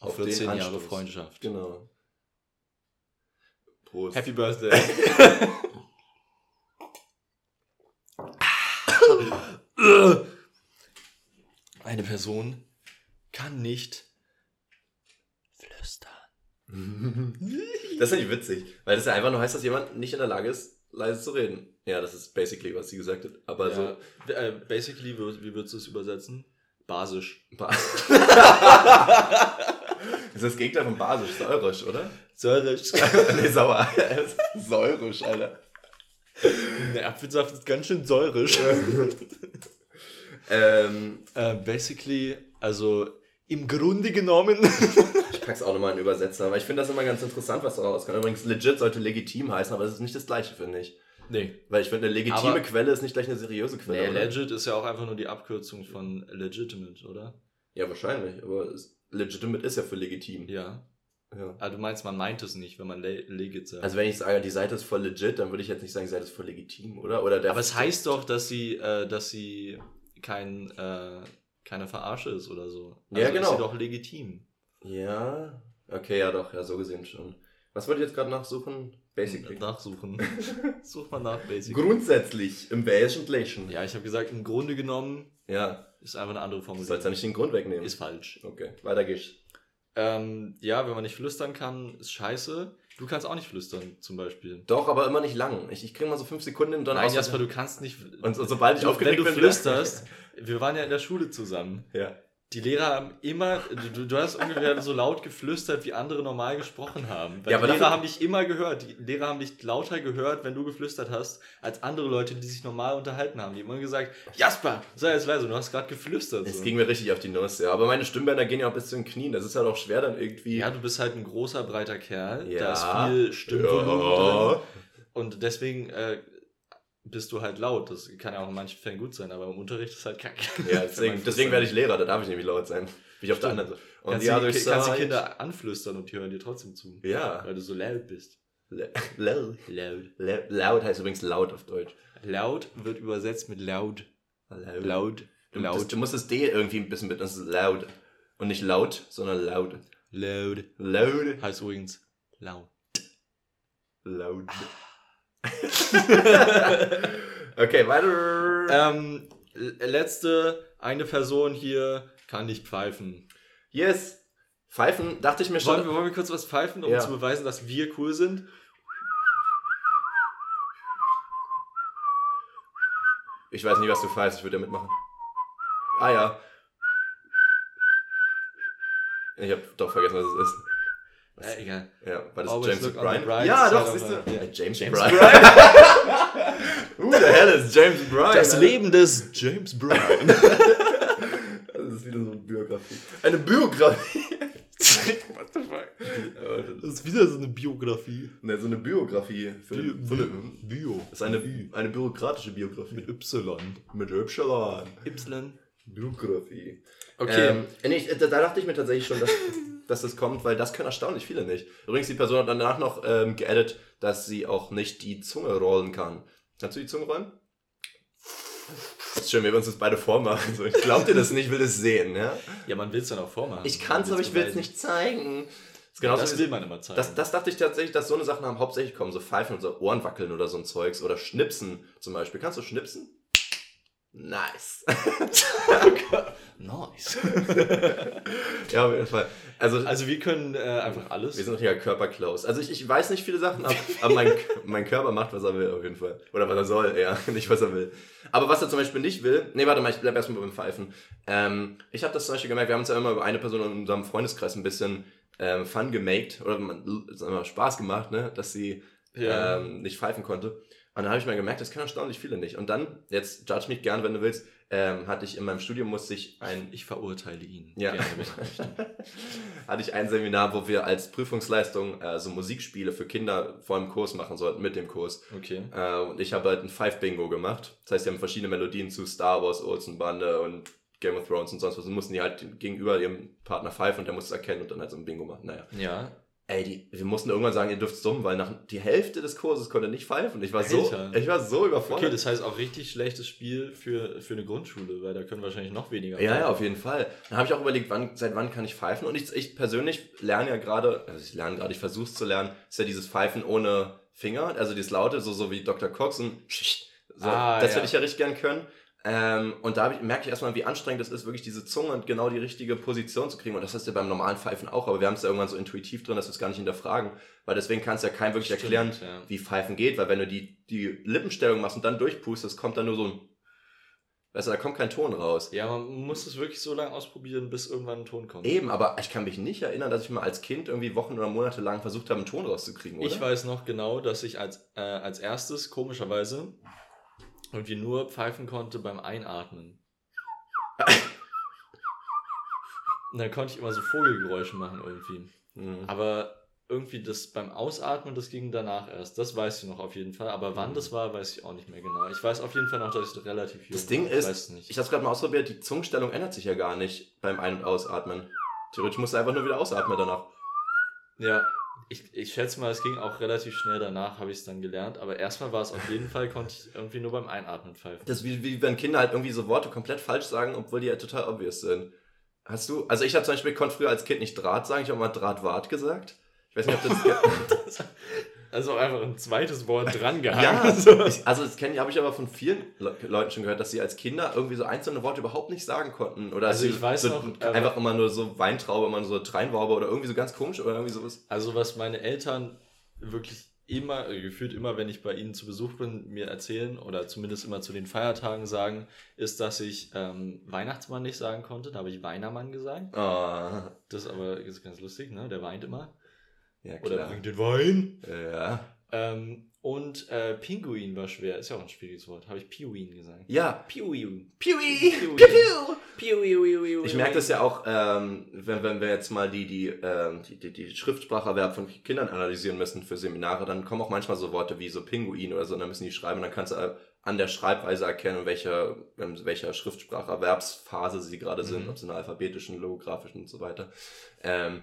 Auf, Auf den 14 Jahre Anstoß. Freundschaft. Genau. Prost. Happy Birthday. Eine Person kann nicht flüstern. Das ist ja nicht witzig, weil das ja einfach nur heißt, dass jemand nicht in der Lage ist, leise zu reden. Ja, das ist basically, was sie gesagt hat. Aber Ja, äh, basically, wie würdest du es übersetzen? Basisch. so. das ist das Gegenteil von basisch, säurisch, oder? Säurisch. nee, sauer. säurisch, Alter. Der Apfelsaft ist ganz schön säurisch. Ähm, äh, basically, also im Grunde genommen. Ich pack's auch nochmal in Übersetzer, aber ich finde das immer ganz interessant, was da rauskommt. Übrigens, legit sollte legitim heißen, aber das ist nicht das gleiche, finde ich. nee. Weil ich finde, eine legitime Aber- Quelle ist nicht gleich eine seriöse Quelle. Nee, oder? legit ist ja auch einfach nur die Abkürzung von legitimate, oder? Ja, wahrscheinlich, aber es, legitimate ist ja für legitim. Ja. Ja. Ah, du meinst, man meint es nicht, wenn man le legit sagt. Also wenn ich sage, die Seite ist voll legit, dann würde ich jetzt nicht sagen, die Seite ist voll legitim, oder? oder der Aber es heißt doch, dass sie, äh, dass sie kein, äh, keine Verarsche ist oder so. Also Ja, genau. Ist sie doch legitim. Ja, okay, ja doch, ja, so gesehen schon. Was wollte ich jetzt gerade nachsuchen? Basically. Nachsuchen. Such mal nach Basic. Grundsätzlich, im Wesentlichen. ja, ich habe gesagt, im Grunde genommen Ja, ist einfach eine andere du Formulierung. sollst ja nicht den Grund wegnehmen. Ist falsch. okay, weiter geht's. Ähm, ja, wenn man nicht flüstern kann, ist scheiße. Du kannst auch nicht flüstern, zum Beispiel. Doch, aber immer nicht lang. Ich, ich kriege mal so fünf Sekunden und dann Nein, Jasper, du kannst nicht. Und so- sobald ich du, wenn aufgeregt du bin, flüsterst, wir waren ja in der Schule zusammen. Ja. Die Lehrer haben immer, du, du hast ungefähr so laut geflüstert, wie andere normal gesprochen haben. Weil Ja, aber die Lehrer haben dich immer gehört. Die Lehrer haben dich lauter gehört, wenn du geflüstert hast, als andere Leute, die sich normal unterhalten haben. Die haben immer gesagt, Jasper, sei jetzt leise, du hast gerade geflüstert. Es So. ging mir richtig auf die Nuss, ja. Aber meine Stimmbänder gehen ja auch bis zu den Knien. Das ist ja doch schwer dann irgendwie. Ja, du bist halt ein großer, breiter Kerl. Ja. Da ist viel Stimmvolumen drin. ja. Und deswegen äh, bist du halt laut. Das kann ja auch in manchen Fällen gut sein, aber im Unterricht ist halt kacke. Ja, deswegen, deswegen werde ich Lehrer, da darf ich nämlich laut sein. Wie ich auf der anderen Seite. Und kannst, ja, die, kannst die Zeit- Kinder anflüstern und die hören dir trotzdem zu. Ja. Weil du so laut bist. Laut. Laut. Laut heißt übrigens laut auf Deutsch. Laut wird übersetzt mit laut. Laut. Laut. Du, das, Laut. du musst das D irgendwie ein bisschen mit, das ist laut. Und nicht laut, sondern laut. Laut. Laut. Heißt übrigens laut. Laut. okay, weiter. Ähm, letzte, eine Person hier kann nicht pfeifen. yes. Pfeifen, dachte ich mir schon. Wollen wir, wollen wir kurz was pfeifen, um Ja. zu beweisen, dass wir cool sind? Ich weiß nicht, was du pfeifst, ich würde ja mitmachen. Ah ja. Ich hab doch vergessen, was es ist. Was? Äh, egal. Ja, war das Always James Bryan? Ja, side doch, siehst du. life. Äh, James, James Bryan. Who the hell is James Bryan? Das? Leben des James Bryan. Das ist wieder so eine Biografie. Eine Biografie. What the fuck? Das ist wieder so eine Biografie. Ne, so eine Biografie. Für eine, für eine, Bio. das ist eine, eine bürokratische Biografie. Mit Y. Mit Y. Y. Biografie. Okay. Ähm, nee, ich, da, da dachte ich mir tatsächlich schon, dass, dass das kommt, weil das können erstaunlich viele nicht. Übrigens, die Person hat danach noch ähm, geaddet, dass sie auch nicht die Zunge rollen kann. Kannst du die Zunge rollen? Das ist schön, wenn wir uns das beide vormachen. So, ich glaub dir das nicht, will das sehen, ja? Ja, man will es dann auch vormachen. Ich kann's, Man aber ich will es nicht zeigen. Das, Genau, das wie- will man immer zeigen. das, das dachte ich tatsächlich, dass so eine Sachen haben hauptsächlich kommen, so Pfeifen und so Ohrenwackeln oder so ein Zeugs oder Schnipsen zum Beispiel. Kannst du schnipsen? Nice. nice. ja, auf jeden Fall. Also, Also wir können äh, einfach alles. wir sind hier Körperklaus. Also ich, ich weiß nicht viele Sachen, aber, aber mein, mein Körper macht, was er will, auf jeden Fall. Oder was er soll, ja, nicht was er will. Aber was er zum Beispiel nicht will, nee, warte mal, ich bleib erstmal beim Pfeifen. Ähm, ich habe das zum Beispiel gemerkt, wir haben uns ja immer über eine Person in unserem Freundeskreis ein bisschen ähm, Fun gemaked oder man, Spaß gemacht, ne, dass sie Ja. ähm, nicht pfeifen konnte. Und dann habe ich mal gemerkt, das können erstaunlich viele nicht. Und dann, jetzt judge mich gern, wenn du willst, ähm, hatte ich in meinem Studium musste ich ein ich verurteile ihn. Ja. Gerne, er hatte ich ein Seminar, wo wir als Prüfungsleistung äh, so Musikspiele für Kinder vor dem Kurs machen sollten, mit dem Kurs. Okay. Äh, und ich habe halt ein Five-Bingo gemacht. Das heißt, die haben verschiedene Melodien zu Star Wars, Olsenbande und Game of Thrones und sonst was. Und mussten die halt gegenüber ihrem Partner pfeifen und der musste es erkennen und dann halt so ein Bingo machen. Naja. Ja. Ey, die, wir mussten irgendwann sagen, ihr dürft summen, weil nach die Hälfte des Kurses konnte nicht pfeifen. Ich war so, ich war so überfordert. Okay, das heißt auch richtig schlechtes Spiel für, für eine Grundschule, weil da können wahrscheinlich noch weniger. Ja, ja, auf jeden Fall. Dann habe ich auch überlegt, wann, seit wann kann ich pfeifen? Und ich, ich persönlich lerne ja gerade, also ich lerne gerade, ich versuche es zu lernen, ist ja dieses Pfeifen ohne Finger, also dieses Laute, so, so wie Dr. Cox und so, Ah, das ja. würde ich ja richtig gern können. Ähm, und da ich, merke ich erstmal, wie anstrengend es ist, wirklich diese Zunge und genau die richtige Position zu kriegen. Und das ist ja beim normalen Pfeifen auch, aber wir haben es ja irgendwann so intuitiv drin, dass wir es gar nicht hinterfragen. Weil deswegen kannst du ja keinem wirklich Stimmt, erklären, ja. wie Pfeifen geht, weil wenn du die, die Lippenstellung machst und dann durchpustest, kommt dann nur so ein, weißt du, da kommt kein Ton raus. Ja, man muss es wirklich so lange ausprobieren, bis irgendwann ein Ton kommt. Eben, aber ich kann mich nicht erinnern, dass ich mal als Kind irgendwie Wochen oder Monate lang versucht habe, einen Ton rauszukriegen, oder? Ich weiß noch genau, dass ich als, äh, als erstes, komischerweise, irgendwie nur pfeifen konnte beim Einatmen. Und dann konnte ich immer so Vogelgeräusche machen irgendwie. Mhm. Aber irgendwie das beim Ausatmen, das ging danach erst. Das weiß ich noch auf jeden Fall. Aber wann das war, weiß ich auch nicht mehr genau. Ich weiß auf jeden Fall noch, dass ich relativ jung Das Ding war. ist, ich nicht. Ich habe es gerade mal ausprobiert, die Zungenstellung ändert sich ja gar nicht beim Ein- und Ausatmen. Theoretisch musst du einfach nur wieder ausatmen danach. Ja, ich, ich schätze mal, es ging auch relativ schnell danach, habe ich es dann gelernt. Aber erstmal war es auf jeden Fall, konnte ich irgendwie nur beim Einatmen pfeifen. Das ist wie, wie wenn Kinder halt irgendwie so Worte komplett falsch sagen, obwohl die ja total obvious sind. Hast du, also ich habe zum Beispiel, konnte früher als Kind nicht Draht sagen, ich habe mal Drahtwart gesagt. Ich weiß nicht, ob das... Also einfach ein zweites Wort dran gehangen. Ja, So. ich, also das kenne habe ich aber von vielen Le Leuten schon gehört, dass sie als Kinder irgendwie so einzelne Worte überhaupt nicht sagen konnten. Oder Also ich weiß so, noch, einfach aber- immer nur so Weintraube, immer nur so Treinwaube oder irgendwie so ganz komisch oder irgendwie sowas. Also was meine Eltern wirklich immer, äh, gefühlt immer, wenn ich bei ihnen zu Besuch bin, mir erzählen oder zumindest immer zu den Feiertagen sagen, ist, dass ich ähm, Weihnachtsmann nicht sagen konnte. Da habe ich Weinermann gesagt. Ah, Das ist aber ist ganz lustig, ne? Der weint immer. Ja Oder klar. bringt den Wein. ja. Ähm, Und äh, Pinguin war schwer. Ist ja auch ein schwieriges Wort. Habe ich Piuin gesagt? Ja. Piuin. Piwi. Piu. Ich merke das ja auch, ähm, wenn, wenn wir jetzt mal die, die, ähm, die, die, die Schriftspracherwerb von Kindern analysieren müssen für Seminare, dann kommen auch manchmal so Worte wie so Pinguin oder so, und dann müssen die schreiben und dann kannst du äh, an der Schreibweise erkennen, in welcher, in welcher Schriftspracherwerbsphase sie gerade sind, Mhm. ob sie in der alphabetischen, logografischen und so weiter. Ähm,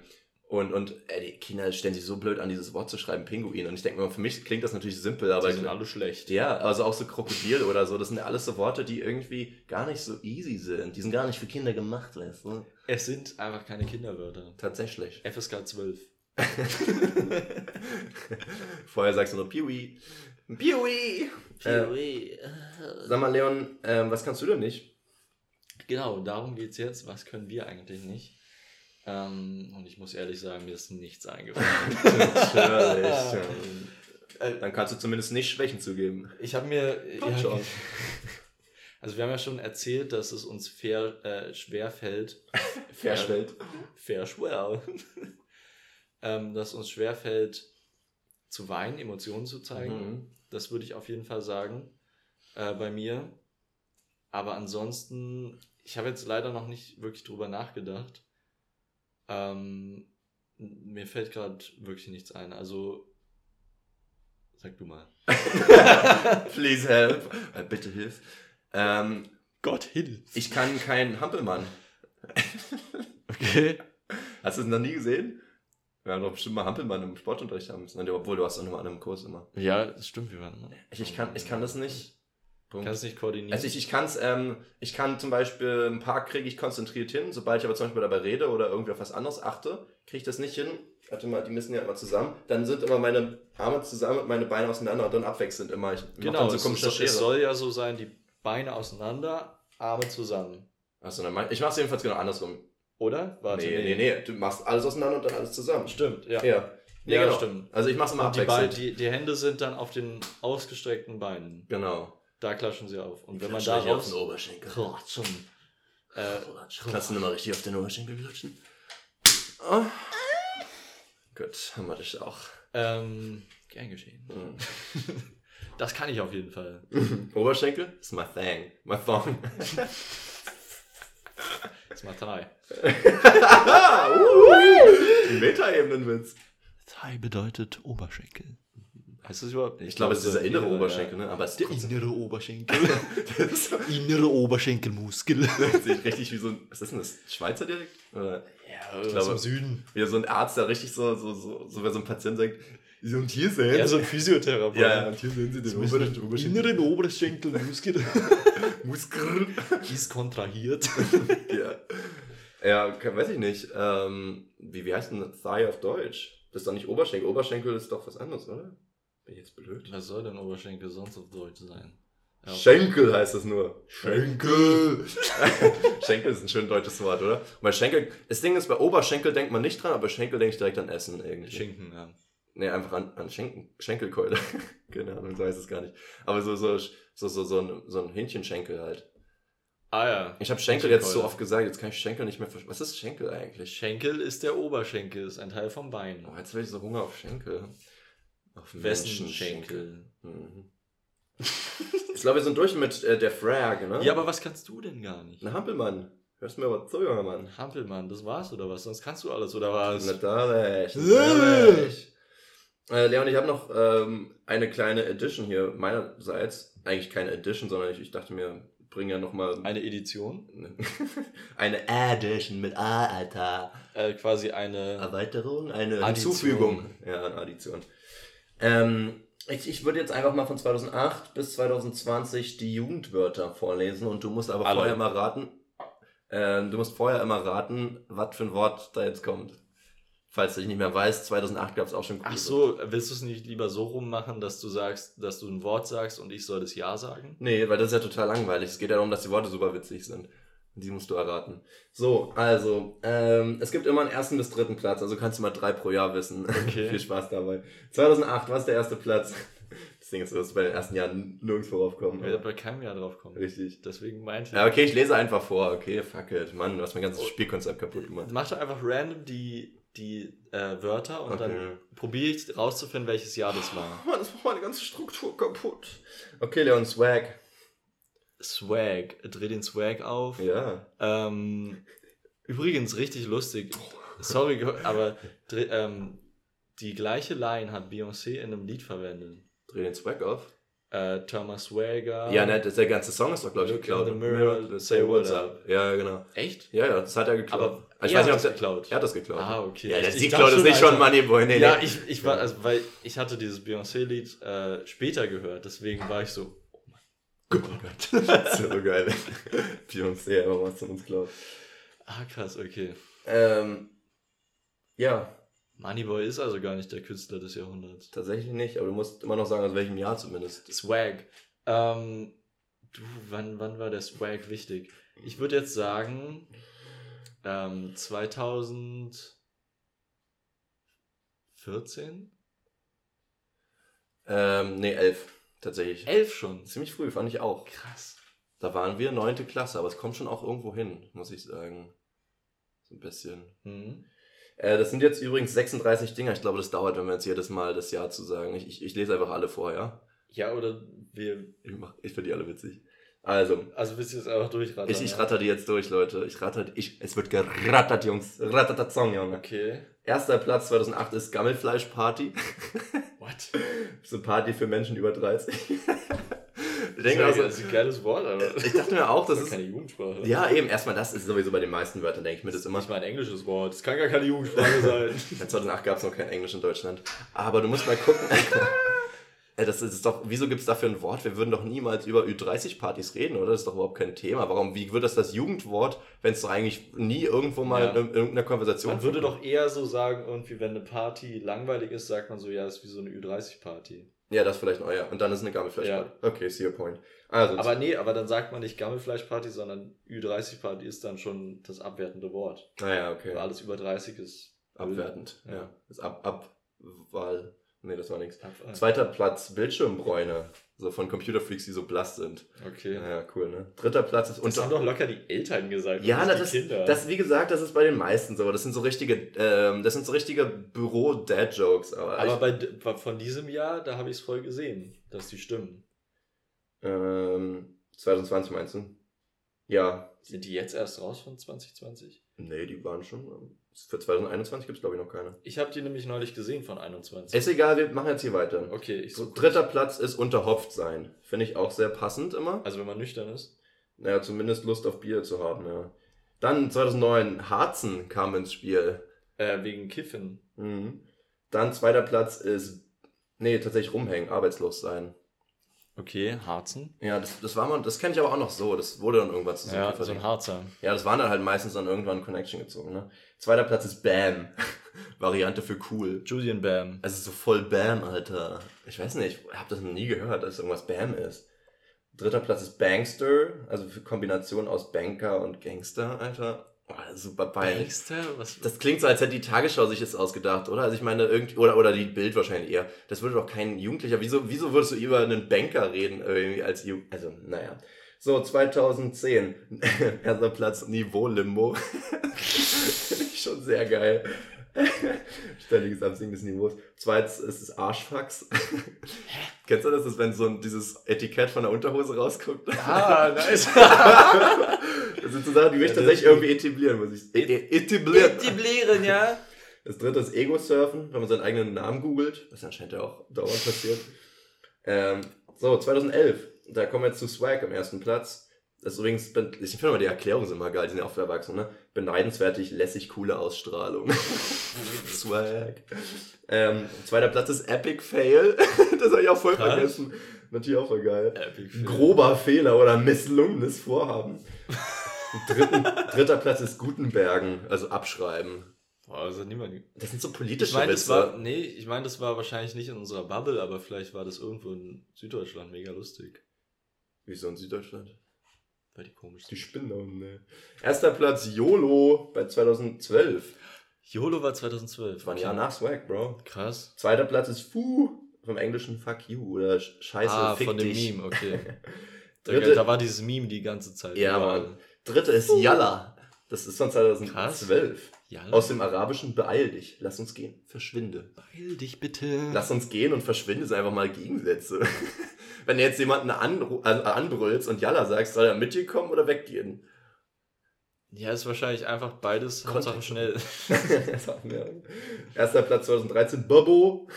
und, und äh, die Kinder stellen sich so blöd an, dieses Wort zu schreiben, Pinguin. Und ich denke mal, für mich klingt das natürlich simpel, aber Die sind alle schlecht. ja, also auch so Krokodil oder so, das sind ja alles so Worte, die irgendwie gar nicht so easy sind. Die sind gar nicht für Kinder gemacht, weißt du? Es sind einfach keine Kinderwörter. Tatsächlich. FSK 12. Vorher sagst du nur Piwi. Piwi! Äh, sag mal, Leon, ähm, was kannst du denn nicht? Genau, darum geht's jetzt. Was können wir eigentlich nicht? Ähm, und ich muss ehrlich sagen, mir ist nichts eingefallen. Natürlich. Äh, Dann kannst du zumindest nicht Schwächen zugeben. Ich habe mir. Komm schon. Also wir haben ja schon erzählt, dass es uns fair, äh, schwer fällt. Verschwellt. Fair schwer. ähm, dass uns schwer fällt, zu weinen, Emotionen zu zeigen. Mhm. Das würde ich auf jeden Fall sagen. Äh, bei mir. Aber ansonsten, ich habe jetzt leider noch nicht wirklich drüber nachgedacht. Ähm, mir fällt gerade wirklich nichts ein. Also, sag du mal. Please help. Äh, bitte hilf. Ähm, Gott hilf. ich kann kein Hampelmann. Okay. Hast du es noch nie gesehen? Wir haben doch bestimmt mal Hampelmann im Sportunterricht haben müssen. Obwohl, du hast doch nur an einem Kurs immer. Ja, das stimmt, wir waren. Ne? Ich, ich, kann, ich kann das nicht. Punkt. Kannst nicht koordinieren. Also ich, ich kann es, ähm, ich kann zum Beispiel ein paar kriege ich konzentriert hin, sobald ich aber zum Beispiel dabei rede oder irgendwie auf was anderes achte, kriege ich das nicht hin. Warte mal, die müssen ja immer zusammen. Dann sind immer meine Arme zusammen und meine Beine auseinander und dann abwechselnd immer. Ich genau, so es, komische es, es soll ja so sein, die Beine auseinander, Arme zusammen. Achso, dann mach, ich mach's jedenfalls genau andersrum. Oder? Warte, nee, nee, nee, du machst alles auseinander und dann alles zusammen. Stimmt, ja. Ja, nee, Ja, genau. stimmt. Also ich mach's immer Und die, abwechselnd. die, die Hände sind dann auf den ausgestreckten Beinen. Genau. Da klatschen sie auf. Und wenn man da auf den raus... Oberschenkel. Klatschen. Äh, Kannst du nochmal richtig auf den Oberschenkel klatschen? Oh. Gut, haben wir das auch. ähm, gern geschehen. Mhm. Das kann ich auf jeden Fall. Oberschenkel ist my thing, my thong. Mal drei. ah, uh, Metaebenenwitz. Thai bedeutet Oberschenkel. Heißt das überhaupt nicht? Ich glaube, es ist dieser innere Oberschenkel, ne? Aber es Der innere Oberschenkel. innere Oberschenkelmuskel. das sieht richtig wie so ein, was ist denn das? Schweizer Dialekt? Oder Ja, Ich glaube- Süden. wie so ein Arzt, der richtig so, so, so, so, wenn so ein Patient sagt, so und hier sehen Ja, so ein Physiotherapeut. ja, und hier sehen Sie den Ober- Oberschenkel. inneren Oberschenkelmuskel Muskel. ist kontrahiert. ja. Ja, ke- weiß ich nicht. Ähm, wie, wie heißt denn Thigh auf Deutsch? Das ist doch nicht Oberschenkel. Oberschenkel ist doch was anderes, oder? Bin ich jetzt blöd? Was soll denn Oberschenkel sonst auf Deutsch sein? Ja, Schenkel heißt das nur. Schenkel. Schenkel ist ein schön deutsches Wort, oder? Bei Schenkel, das Ding ist, bei Oberschenkel denkt man nicht dran, aber bei Schenkel denke ich direkt an Essen irgendwie. Schinken, ja. Nee, einfach an, an Schenken, Schenkelkeule. Keine Ahnung, so heißt es gar nicht. Aber so, so, so, so, so ein, so ein Hähnchenschenkel halt. Ah ja. Ich habe Schenkel jetzt so oft gesagt, jetzt kann ich Schenkel nicht mehr verstehen. Was ist Schenkel eigentlich? Schenkel ist der Oberschenkel, ist ein Teil vom Bein. Oh, jetzt will ich so Hunger auf Schenkel. Auf Wessen. Schenkel? Mhm. ich glaube, wir sind durch mit äh, der Frage, ne? Ja, aber was kannst du denn gar nicht? Ein Hampelmann. Hörst du mir aber zu, junger Mann? Hampelmann, das war's oder was? Sonst kannst du alles oder was? Natürlich. natürlich. Äh, Leon, ich habe noch ähm, eine kleine Edition hier meinerseits. Eigentlich keine Edition, sondern ich, ich dachte mir, bring ja nochmal Eine Edition? eine Edition mit A, Alter. Äh, quasi eine. Erweiterung, eine Addition. Hinzufügung. Ja, eine Addition. Ähm, ich, ich würde jetzt einfach mal von 2008 bis 2020 die Jugendwörter vorlesen und du musst aber Alle. vorher immer raten, ähm, du musst vorher immer raten, was für ein Wort da jetzt kommt. Falls du dich nicht mehr weißt, 2008 gab es auch schon Ach so, willst du es nicht lieber so rummachen, dass du sagst, dass du ein Wort sagst und ich soll das Ja sagen? Nee, weil das ist ja total langweilig. Es geht ja darum, dass die Worte super witzig sind. Die musst du erraten. So, also, ähm, es gibt immer einen ersten bis dritten Platz, also kannst du mal drei pro Jahr wissen. Okay. Viel Spaß dabei. 2008, was ist der erste Platz? Das Ding ist, du bei den ersten Jahren nirgendwo raufkommen. Ich werde bei keinem Jahr drauf kommen. Richtig. Deswegen meinte ich. Ja, okay, ich lese einfach vor. Okay, fuck it. Mann, du hast mein ganzes Spielkonzept kaputt gemacht. Mach doch einfach random die die äh, Wörter und Okay. dann probiere ich rauszufinden, welches Jahr das war. Mann, das macht meine ganze Struktur kaputt. Okay, Leon, Swag. Swag, dreh den Swag auf. Ja. Ähm, übrigens, richtig lustig. Sorry, aber dreh- ähm, die gleiche Line hat Beyoncé in einem Lied verwendet. Dreh den Swag auf. Äh, Thomas Swagger. Ja, ne, der ganze Song ist doch, glaube ich, geklaut. in the mirror, say what's up. Ja, genau. Echt? Ja, ja, das hat er geklaut. Aber ich weiß nicht, ob er geklaut. Er hat das geklaut. Ah, okay. Ja, der Sieg klaut ist schon, nicht schon. Moneyboy. Nee, Ja, nee. ich, ich war, also, weil ich hatte dieses Beyoncé-Lied äh, später gehört, deswegen war ich so, Oh Gott. Das ist ja so geil. Beyoncé, aber was von uns klaut. ah krass, okay. Ähm, ja, Moneyboy ist also gar nicht der Künstler des Jahrhunderts. tatsächlich nicht, aber du musst immer noch sagen, aus welchem Jahr zumindest. Swag. Ähm, du, wann, wann war der Swag wichtig? Ich würde jetzt sagen, ähm, 2014? Ähm, nee, elf. Tatsächlich. Elf schon. Ziemlich früh, fand ich auch. Krass. Da waren wir neunte Klasse, aber es kommt schon auch irgendwo hin, muss ich sagen. So ein bisschen. Mhm. Äh, das sind jetzt übrigens 36 Dinger. Ich glaube, das dauert, wenn wir jetzt jedes Mal das Jahr zu sagen. Ich, ich, ich lese einfach alle vor, ja? Ja, oder wir, Ich, mach- ich finde die alle witzig. Also, also willst du jetzt einfach durchrattern? ich, ich ratter die jetzt durch, Leute. Ich ratter, ich, es wird gerattert, Jungs. Rattatzong, Junge. Okay. Erster Platz 2008 ist Gammelfleisch Party. What? so eine Party für Menschen über 30. ich denke also, das ist ein geiles Wort, aber ich dachte mir auch, das das ist ist, keine Jugendsprache. ja eben, erstmal das ist sowieso bei den meisten Wörtern, denke ich mir das immer. Ich meine, ein englisches Wort. Das kann gar keine Jugendsprache sein. Ja, 2008 gab es noch kein Englisch in Deutschland. Aber du musst mal gucken. Ey, Das ist doch, wieso gibt es dafür ein Wort? Wir würden doch niemals über Ü30-Partys reden, oder? Das ist doch überhaupt kein Thema. Warum, wie wird das das Jugendwort, wenn es doch eigentlich nie irgendwo mal Ja. in irgendeiner Konversation Man würde doch eher so sagen, irgendwie, wenn eine Party langweilig ist, sagt man so, ja, ist wie so eine Ü30-Party. Ja, das vielleicht ja. Und dann ist eine Gammelfleischparty. Okay, see your point. Also, Aber nee, aber dann sagt man nicht Gammelfleischparty, sondern Ü30-Party ist dann schon das abwertende Wort. naja, okay. Weil alles über 30 ist. Abwertend, ja. Ja. Ist ab, ab, Wahl. Nee, das war nichts. Äh, Zweiter Platz, Bildschirmbräune. So von Computerfreaks, die so blass sind. Okay. Ja, cool, ne? Dritter Platz ist Das unter. haben doch locker die Eltern gesagt. Ja, das, die Kinder. das, wie gesagt, das ist bei den meisten so. Das sind so richtige, ähm, das sind so richtige Büro-Dad-Jokes. Aber, aber ich, bei, von diesem Jahr, da habe ich es voll gesehen, dass die stimmen. ähm, 2020 meinst du? Ja. Sind die jetzt erst raus von 2020? Nee, die waren schon. Für 2021 gibt es, glaube ich, noch keine. Ich habe die nämlich neulich gesehen von 21. Ist egal, wir machen jetzt hier weiter. okay, ich so dritter Platz ist unterhopft sein. Finde ich auch sehr passend immer. Also wenn man nüchtern ist. Naja, zumindest Lust auf Bier zu haben, ja. Dann 2009, Harzen kam ins Spiel. Äh, wegen Kiffen. Mhm. Dann zweiter Platz ist, nee, tatsächlich rumhängen, arbeitslos sein. Okay, Harzen. Ja, das, das war man, das kenne ich aber auch noch so. Das wurde dann irgendwann zu Ja, so ein Harzer. Ja, das waren dann halt meistens dann irgendwann Connection gezogen, ne? Zweiter Platz ist Bam. Variante für cool. Julian Bam. Ist so voll Bam, Alter. Ich weiß nicht, ich hab das noch nie gehört, dass irgendwas Bam ist. Dritter Platz ist Bankster, also für Kombination aus Banker und Gangster, Alter. Super peinlich. Bankster? Was? Das klingt so, als hätte die Tagesschau sich das ausgedacht, oder? Also ich meine, irgendwie, oder, oder die Bild wahrscheinlich eher. Das würde doch kein Jugendlicher, wieso, wieso würdest du über einen Banker reden, irgendwie als Jugend, also, naja. So, 2010, erster Platz, Niveau-Limbo. Finde ich schon sehr geil. Ständiges Absinken des Niveaus. Zweitens ist es Arschfax. Kennst du das? Das ist, wenn so ein, dieses Etikett von der Unterhose rausguckt. ah, nice. Das sind so Sachen, die will ich Ja, tatsächlich irgendwie etablieren, muss ich. E etablieren. Etablieren, ja. Das dritte ist Ego-Surfen, wenn man seinen eigenen Namen googelt. Das anscheinend ja auch dauernd passiert. Ähm, so, 2011. Da kommen wir jetzt zu Swag am ersten Platz. Das ist übrigens, ich finde mal die Erklärungen sind immer geil, die sind ja auch für Erwachsene, ne? Beneidenswertig, lässig, coole Ausstrahlung. Swag. Ähm, zweiter Platz ist Epic Fail. das habe ich auch voll Krass. vergessen. Natürlich auch voll geil. Epic Fail. Grober Fehler oder misslungenes Vorhaben. Dritten, dritter Platz ist Gutenbergen, also abschreiben. Boah, also niemand. Das sind so Ich politische meine, das Witze. war, nee, ich meine, das war wahrscheinlich nicht in unserer Bubble, aber vielleicht war das irgendwo in Süddeutschland mega lustig. Wieso in Süddeutschland? Weil die komisch Die sind. Spinnen da unten, ne? Erster Platz YOLO bei 2012. YOLO war 2012. Das war ein Jahr nach Swag, Bro. Krass. Zweiter Platz ist Fu vom englischen Fuck you oder Sch- Scheiße, ah, fick von dem dich. Meme, okay. Da, Dritte- da war dieses Meme die ganze Zeit. Ja. Mann. Dritte ist Yalla. Das ist von 2012. Ja, Aus dem Arabischen beeil dich, lass uns gehen, verschwinde. beeil dich bitte. Lass uns gehen und verschwinde sind einfach mal Gegensätze. Wenn du jetzt jemanden anru- an, anbrüllst und Jalla sagst, soll er mit dir kommen oder weggehen? Ja, ist wahrscheinlich einfach beides, Hauptsache schnell. Erster Platz 2013, Bobo.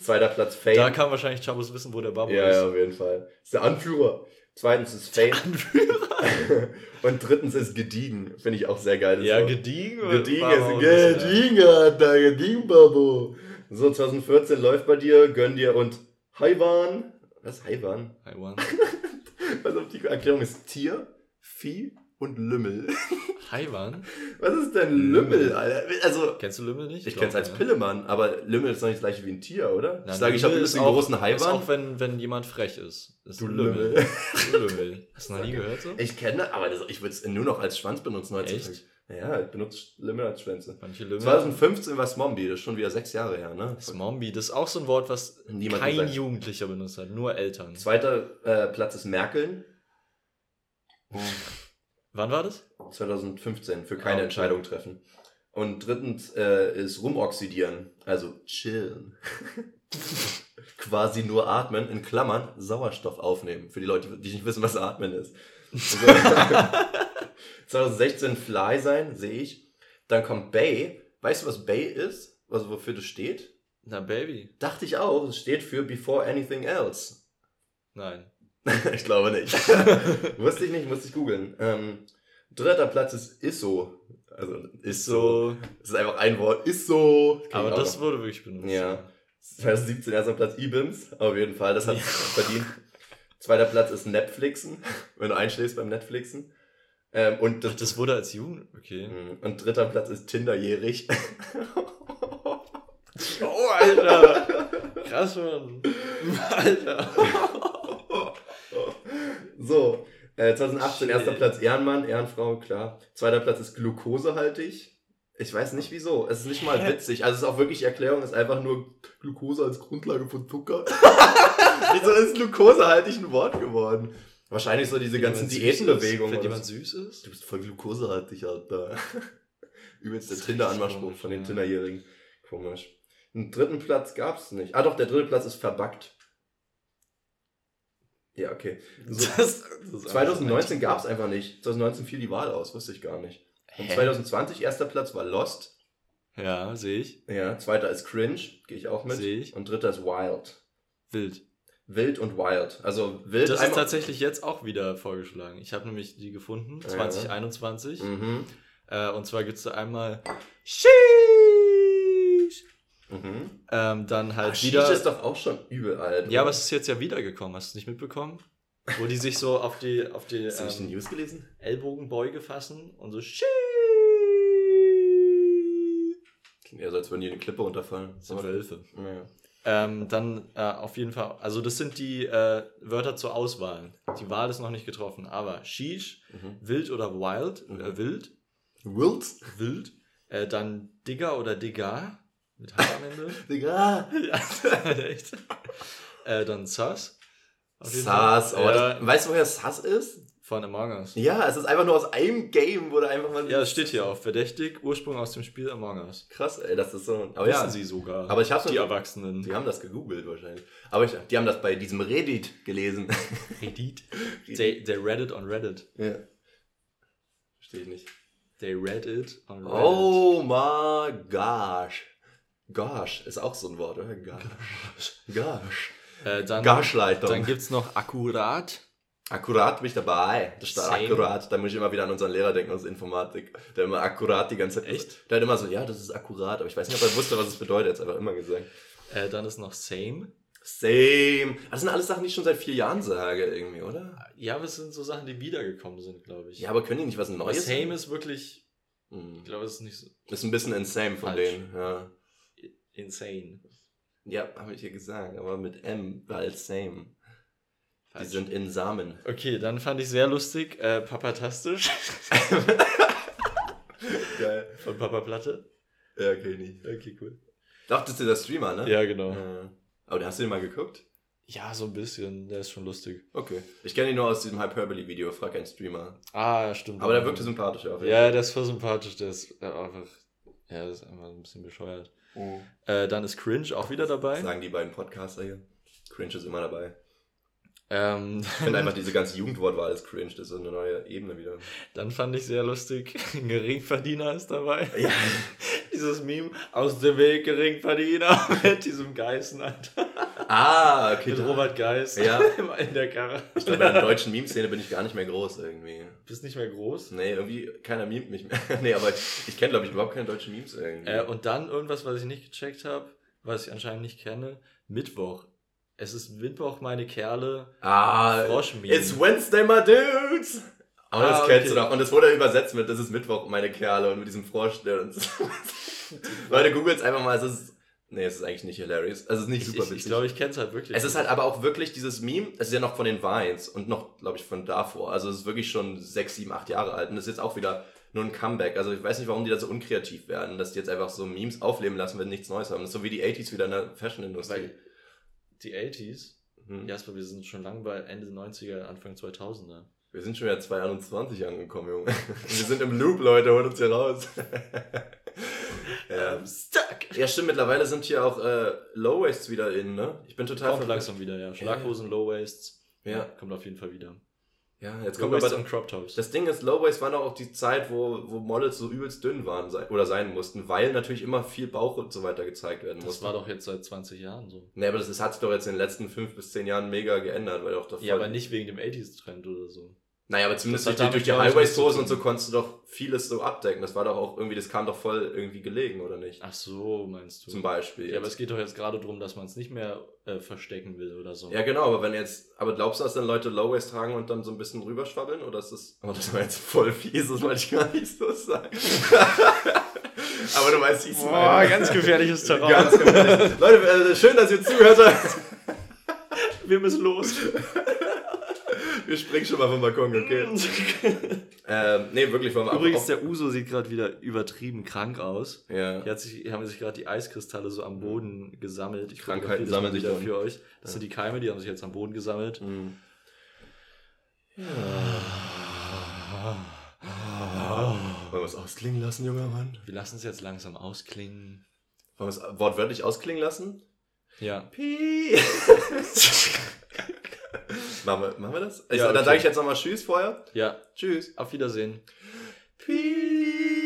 Zweiter Platz Fame. da kann wahrscheinlich Chabos wissen, wo der Babo ja, ist. ja, auf jeden Fall. ist der Anführer. Zweitens ist Fame. und drittens ist Gediegen. Finde ich auch sehr geil. Ja, gediegen. Gediegen ist. Gediegen, Alter, Gediegen, Babo. So, 2014 läuft bei dir, gönn dir und Haiwan. Was Haiwan? Taiwan. Also die Erklärung ist Tier, Vieh und Lümmel. Taiwan? Was ist denn Lümmel, Alter? Also, Kennst du Lümmel nicht? ich kenn's als ja. Pillemann, aber Lümmel ist doch nicht das gleiche wie ein Tier, oder? Na, ich sage, ich habe Lümmel ist einen auch- großen Ist Haiwan. auch wenn, wenn jemand frech ist. ist Du ein Lümmel. Du Lümmel. Hast du noch nie gehört so? Ich kenne, aber das, ich würde es nur noch als Schwanz benutzen heutzutage. Echt? Ja, ich benutze Lümmel als Schwänze. Manche Lümmel. 2015 war Smombi, das ist schon wieder sechs Jahre her, ne? Zombie, das ist auch so ein Wort, was Niemand kein sagt. Jugendlicher benutzt hat, nur Eltern. Zweiter äh, Platz ist Merkeln. Wann war das? 2015 für Ah, keine okay. Entscheidung treffen. Und drittens äh, ist rumoxidieren, also chillen. Quasi nur atmen, in Klammern Sauerstoff aufnehmen. Für die Leute, die nicht wissen, was atmen ist. Also, 2016 Fly sein, sehe ich. Dann kommt Bay. Weißt du, was Bay ist? Also wofür das steht? Na, Baby. Dachte ich auch. Es steht für Before Anything Else. Nein. ich glaube nicht. Wusste ich nicht, musste ich googeln. Ähm, dritter Platz ist Isso. Also ist so. Es ist einfach ein Wort. Ist so. Kenn Aber das wurde wirklich benutzt. Ja. 2017 erster Platz IBIMS. Auf jeden Fall, das hat verdient. Zweiter Platz ist Netflixen. Wenn du einschläfst beim Netflixen. Ähm, und, Ach, das, das wurde als Jugend. Okay. Mhm. und dritter Platz ist Tinderjährig. Oh, Alter. Krass, Mann. Alter. So, äh, 2018 erster Shit. Platz Ehrenmann, Ehrenfrau, klar. Zweiter Platz ist glukosehaltig. Ich weiß nicht wieso. Es ist nicht mal witzig. Also es ist auch wirklich Erklärung, ist einfach nur Glukose als Grundlage von Zucker. wieso ist glukosehaltig ein Wort geworden? Wahrscheinlich so diese ganzen Wenn Diätenbewegungen. Wenn jemand süß ist? Du bist voll glukosehaltig, Alter. Übelst der Tinder-Anmachspruch von den ja. Tinderjährigen. Komisch. Einen dritten Platz gab's nicht. Ah doch, der dritte Platz ist verbackt. Ja, okay. So, Das, das ist 2019 gab es einfach nicht. 2019 fiel die Wahl aus, wusste ich gar nicht. Und Hä? 2020 erster Platz war Lost. Ja, sehe ich. Ja, zweiter ist Cringe, gehe ich auch mit. Sehe ich. Und dritter ist Wild. Wild. Wild und Wild. Also wild Das ist tatsächlich jetzt auch wieder vorgeschlagen. Ich habe nämlich die gefunden, Ja. 2021. Mhm. Äh, und zwar gibt es da einmal Sheesh. Mhm. Ähm, dann halt Ach, wieder. Ist doch auch schon übel alt. ja, aber es ist jetzt ja wiedergekommen. Hast du es nicht mitbekommen? Wo die sich so auf die, auf die Hast du nicht die ähm, News gelesen? Ellbogenbeuge fassen und so Sheesh. Klingt eher so, als würden die eine Klippe runterfallen. Das sind Wölfe. Ja. Ähm, dann äh, auf jeden Fall, also das sind die äh, Wörter zur Auswahl. Die Wahl ist noch nicht getroffen, aber Sheesh, Mhm. wild oder wild, Mhm. äh, wild, Wild? wild, äh, dann Digger oder Digga, mit H am Ende. Digga. ja, echt. Äh, dann. Auf Fall. Sass. Aber ja, das, weißt du, woher Sass ist? von Among Us. Ja, es ist einfach nur aus einem Game, wo da einfach mal. Ja, es steht hier auch. Verdächtig, Ursprung aus dem Spiel Among Us. Krass, ey, das ist so. Aber Wissen ja, sie sogar. Aber ich hab's Die Erwachsenen. die haben das gegoogelt wahrscheinlich. Aber ich, die haben das bei diesem Reddit gelesen. Reddit. They, they read it on Reddit. ja. Verstehe ich nicht. They read it on Reddit. Oh my gosh. Gosh ist auch so ein Wort, oder? Gosh. Gosh. Äh, dann dann gibt es noch akkurat. Akkurat bin ich dabei. Das Same. akkurat. Da muss ich immer wieder an unseren Lehrer denken aus Informatik. Der immer akkurat die ganze Zeit. Echt? Der hat immer so, ja, das ist akkurat. Aber ich weiß nicht, ob er wusste, was es bedeutet. Er hat einfach immer gesagt. Äh, dann ist noch same. Same. Das sind alles Sachen, die ich schon seit vier Jahren sage, irgendwie, oder? Ja, aber es sind so Sachen, die wiedergekommen sind, glaube ich. Ja, aber können die nicht was aber Neues? same ist wirklich, Hm. ich glaube, es ist nicht so Ist ein bisschen insane von Falsch. denen, ja. Insane. Ja, habe ich dir gesagt, aber mit M, weil same. Die Falsch. sind in Samen. Okay, dann fand ich sehr lustig, äh, Papatastisch Geil. von Papa Platte. Ja, okay, nicht. Okay, cool. Dachtest du der Streamer, ne? Ja, genau. Äh, aber hast du den mal geguckt? Ja, so ein bisschen. Der ist schon lustig. Okay. Ich kenne ihn nur aus diesem Hyperbole-Video, frag einen Streamer. Ah, stimmt. Aber der wirkte sympathisch auf jeden Ja, der ist voll sympathisch. Der ist einfach. Ja, der ist einfach ein bisschen bescheuert. Fall. Äh, dann ist Cringe auch wieder dabei. Sagen die beiden Podcaster hier. Cringe ist immer dabei. Ähm, Ich finde einfach diese ganze Jugendwortwahl ist cringe. Das ist so eine neue Ebene wieder. dann fand ich sehr lustig. Ein Geringverdiener ist dabei. Ja. Dieses Meme aus dem Weg Geringverdiener mit diesem Geißen, Alter. Ah, okay. Mit Robert Geis Ja. in der Karre. Ich glaube, in der deutschen Meme-Szene bin ich gar nicht mehr groß irgendwie. Bist nicht mehr groß. Nee, irgendwie keiner memet mich mehr. nee, aber ich, ich kenne, glaube ich, überhaupt keine deutschen Memes irgendwie. Äh, und dann irgendwas, was ich nicht gecheckt habe, was ich anscheinend nicht kenne. Mittwoch. Es ist Mittwoch, meine Kerle. ah, Frosch-Meme. it's Wednesday, my dudes! Aber das Ah, kennst du okay. doch. Und das wurde übersetzt mit, das ist Mittwoch, meine Kerle, und mit diesem Frosch. Und. Leute, googelt's einfach mal, es ist, nee, es ist eigentlich nicht hilarious. Also, es ist nicht Ich, super ich, witzig. ich glaube, ich kenne es halt wirklich. Es ist halt aber auch wirklich dieses Meme, es ist ja noch von den Vines und noch, glaube ich, von davor. Also es ist wirklich schon sechs, sieben, acht Jahre alt und es ist jetzt auch wieder nur ein Comeback. Also ich weiß nicht, warum die da so unkreativ werden, dass die jetzt einfach so Memes aufleben lassen, wenn nichts Neues haben. Das ist so wie die 80s wieder in der Fashion-Industrie. Weil die 80s. Hm. Jasper, wir sind schon lange bei Ende 90er, Anfang 2000er. Wir sind schon wieder 2021 angekommen, Junge. Wir sind im Loop, Leute, holt uns hier raus. ja. Stuck! ja, stimmt, mittlerweile sind hier auch äh, Low-Wasts wieder in, ne? Ich bin total Kommt langsam wieder, ja. Schlaghosen, Low Waists. Ja. Kommt auf jeden Fall wieder. Ja, jetzt kommt aber und Crop Tops. Das Ding ist, Lowways war noch auch die Zeit, wo, wo Models so übelst dünn waren sei- oder sein mussten, weil natürlich immer viel Bauch und so weiter gezeigt werden das musste. war doch jetzt seit 20 Jahren so. Nee, aber das, ist, hat sich doch jetzt in den letzten fünf bis zehn Jahren mega geändert, weil auch davor. Ja, aber nicht wegen dem 80s-Trend oder so. Naja, aber zumindest durch durch die Highways-Hosen und so konntest du doch vieles so abdecken. Das war doch auch irgendwie, das kam doch voll irgendwie gelegen, oder nicht? Ach so, meinst du? Zum Beispiel. Ja, aber es geht doch jetzt gerade darum, dass man es nicht mehr äh, verstecken will oder so. ja, genau, aber wenn jetzt, aber glaubst du, dass dann Leute Lowways tragen und dann so ein bisschen rüberschwabbeln? Oder ist das, oh, das war jetzt voll fies, das wollte ich gar nicht so sagen. aber du weißt, ich es Boah, meine. ganz gefährliches Terrain. Ganz gefährlich. Leute, äh, schön, dass ihr zuhört. Wir müssen los. Wir springen schon mal vom Balkon, okay? ähm, nee, wirklich, wollen wir Übrigens, der Uso sieht gerade wieder übertrieben krank aus. ja. Hier hat sich, hier haben sich gerade die Eiskristalle so am Boden gesammelt. Ich Krankheiten sammeln sich wieder dann. für euch. Das sind die Keime, die haben sich jetzt am Boden gesammelt. Mhm. Wollen wir es ausklingen lassen, junger Mann? Wir lassen es jetzt langsam ausklingen. Wollen wir es wortwörtlich ausklingen lassen? Ja. Pi. machen, wir, machen wir das? Ich, Ja, Dann okay. sage ich jetzt nochmal Tschüss vorher. Ja. Tschüss. Auf Wiedersehen. Pi.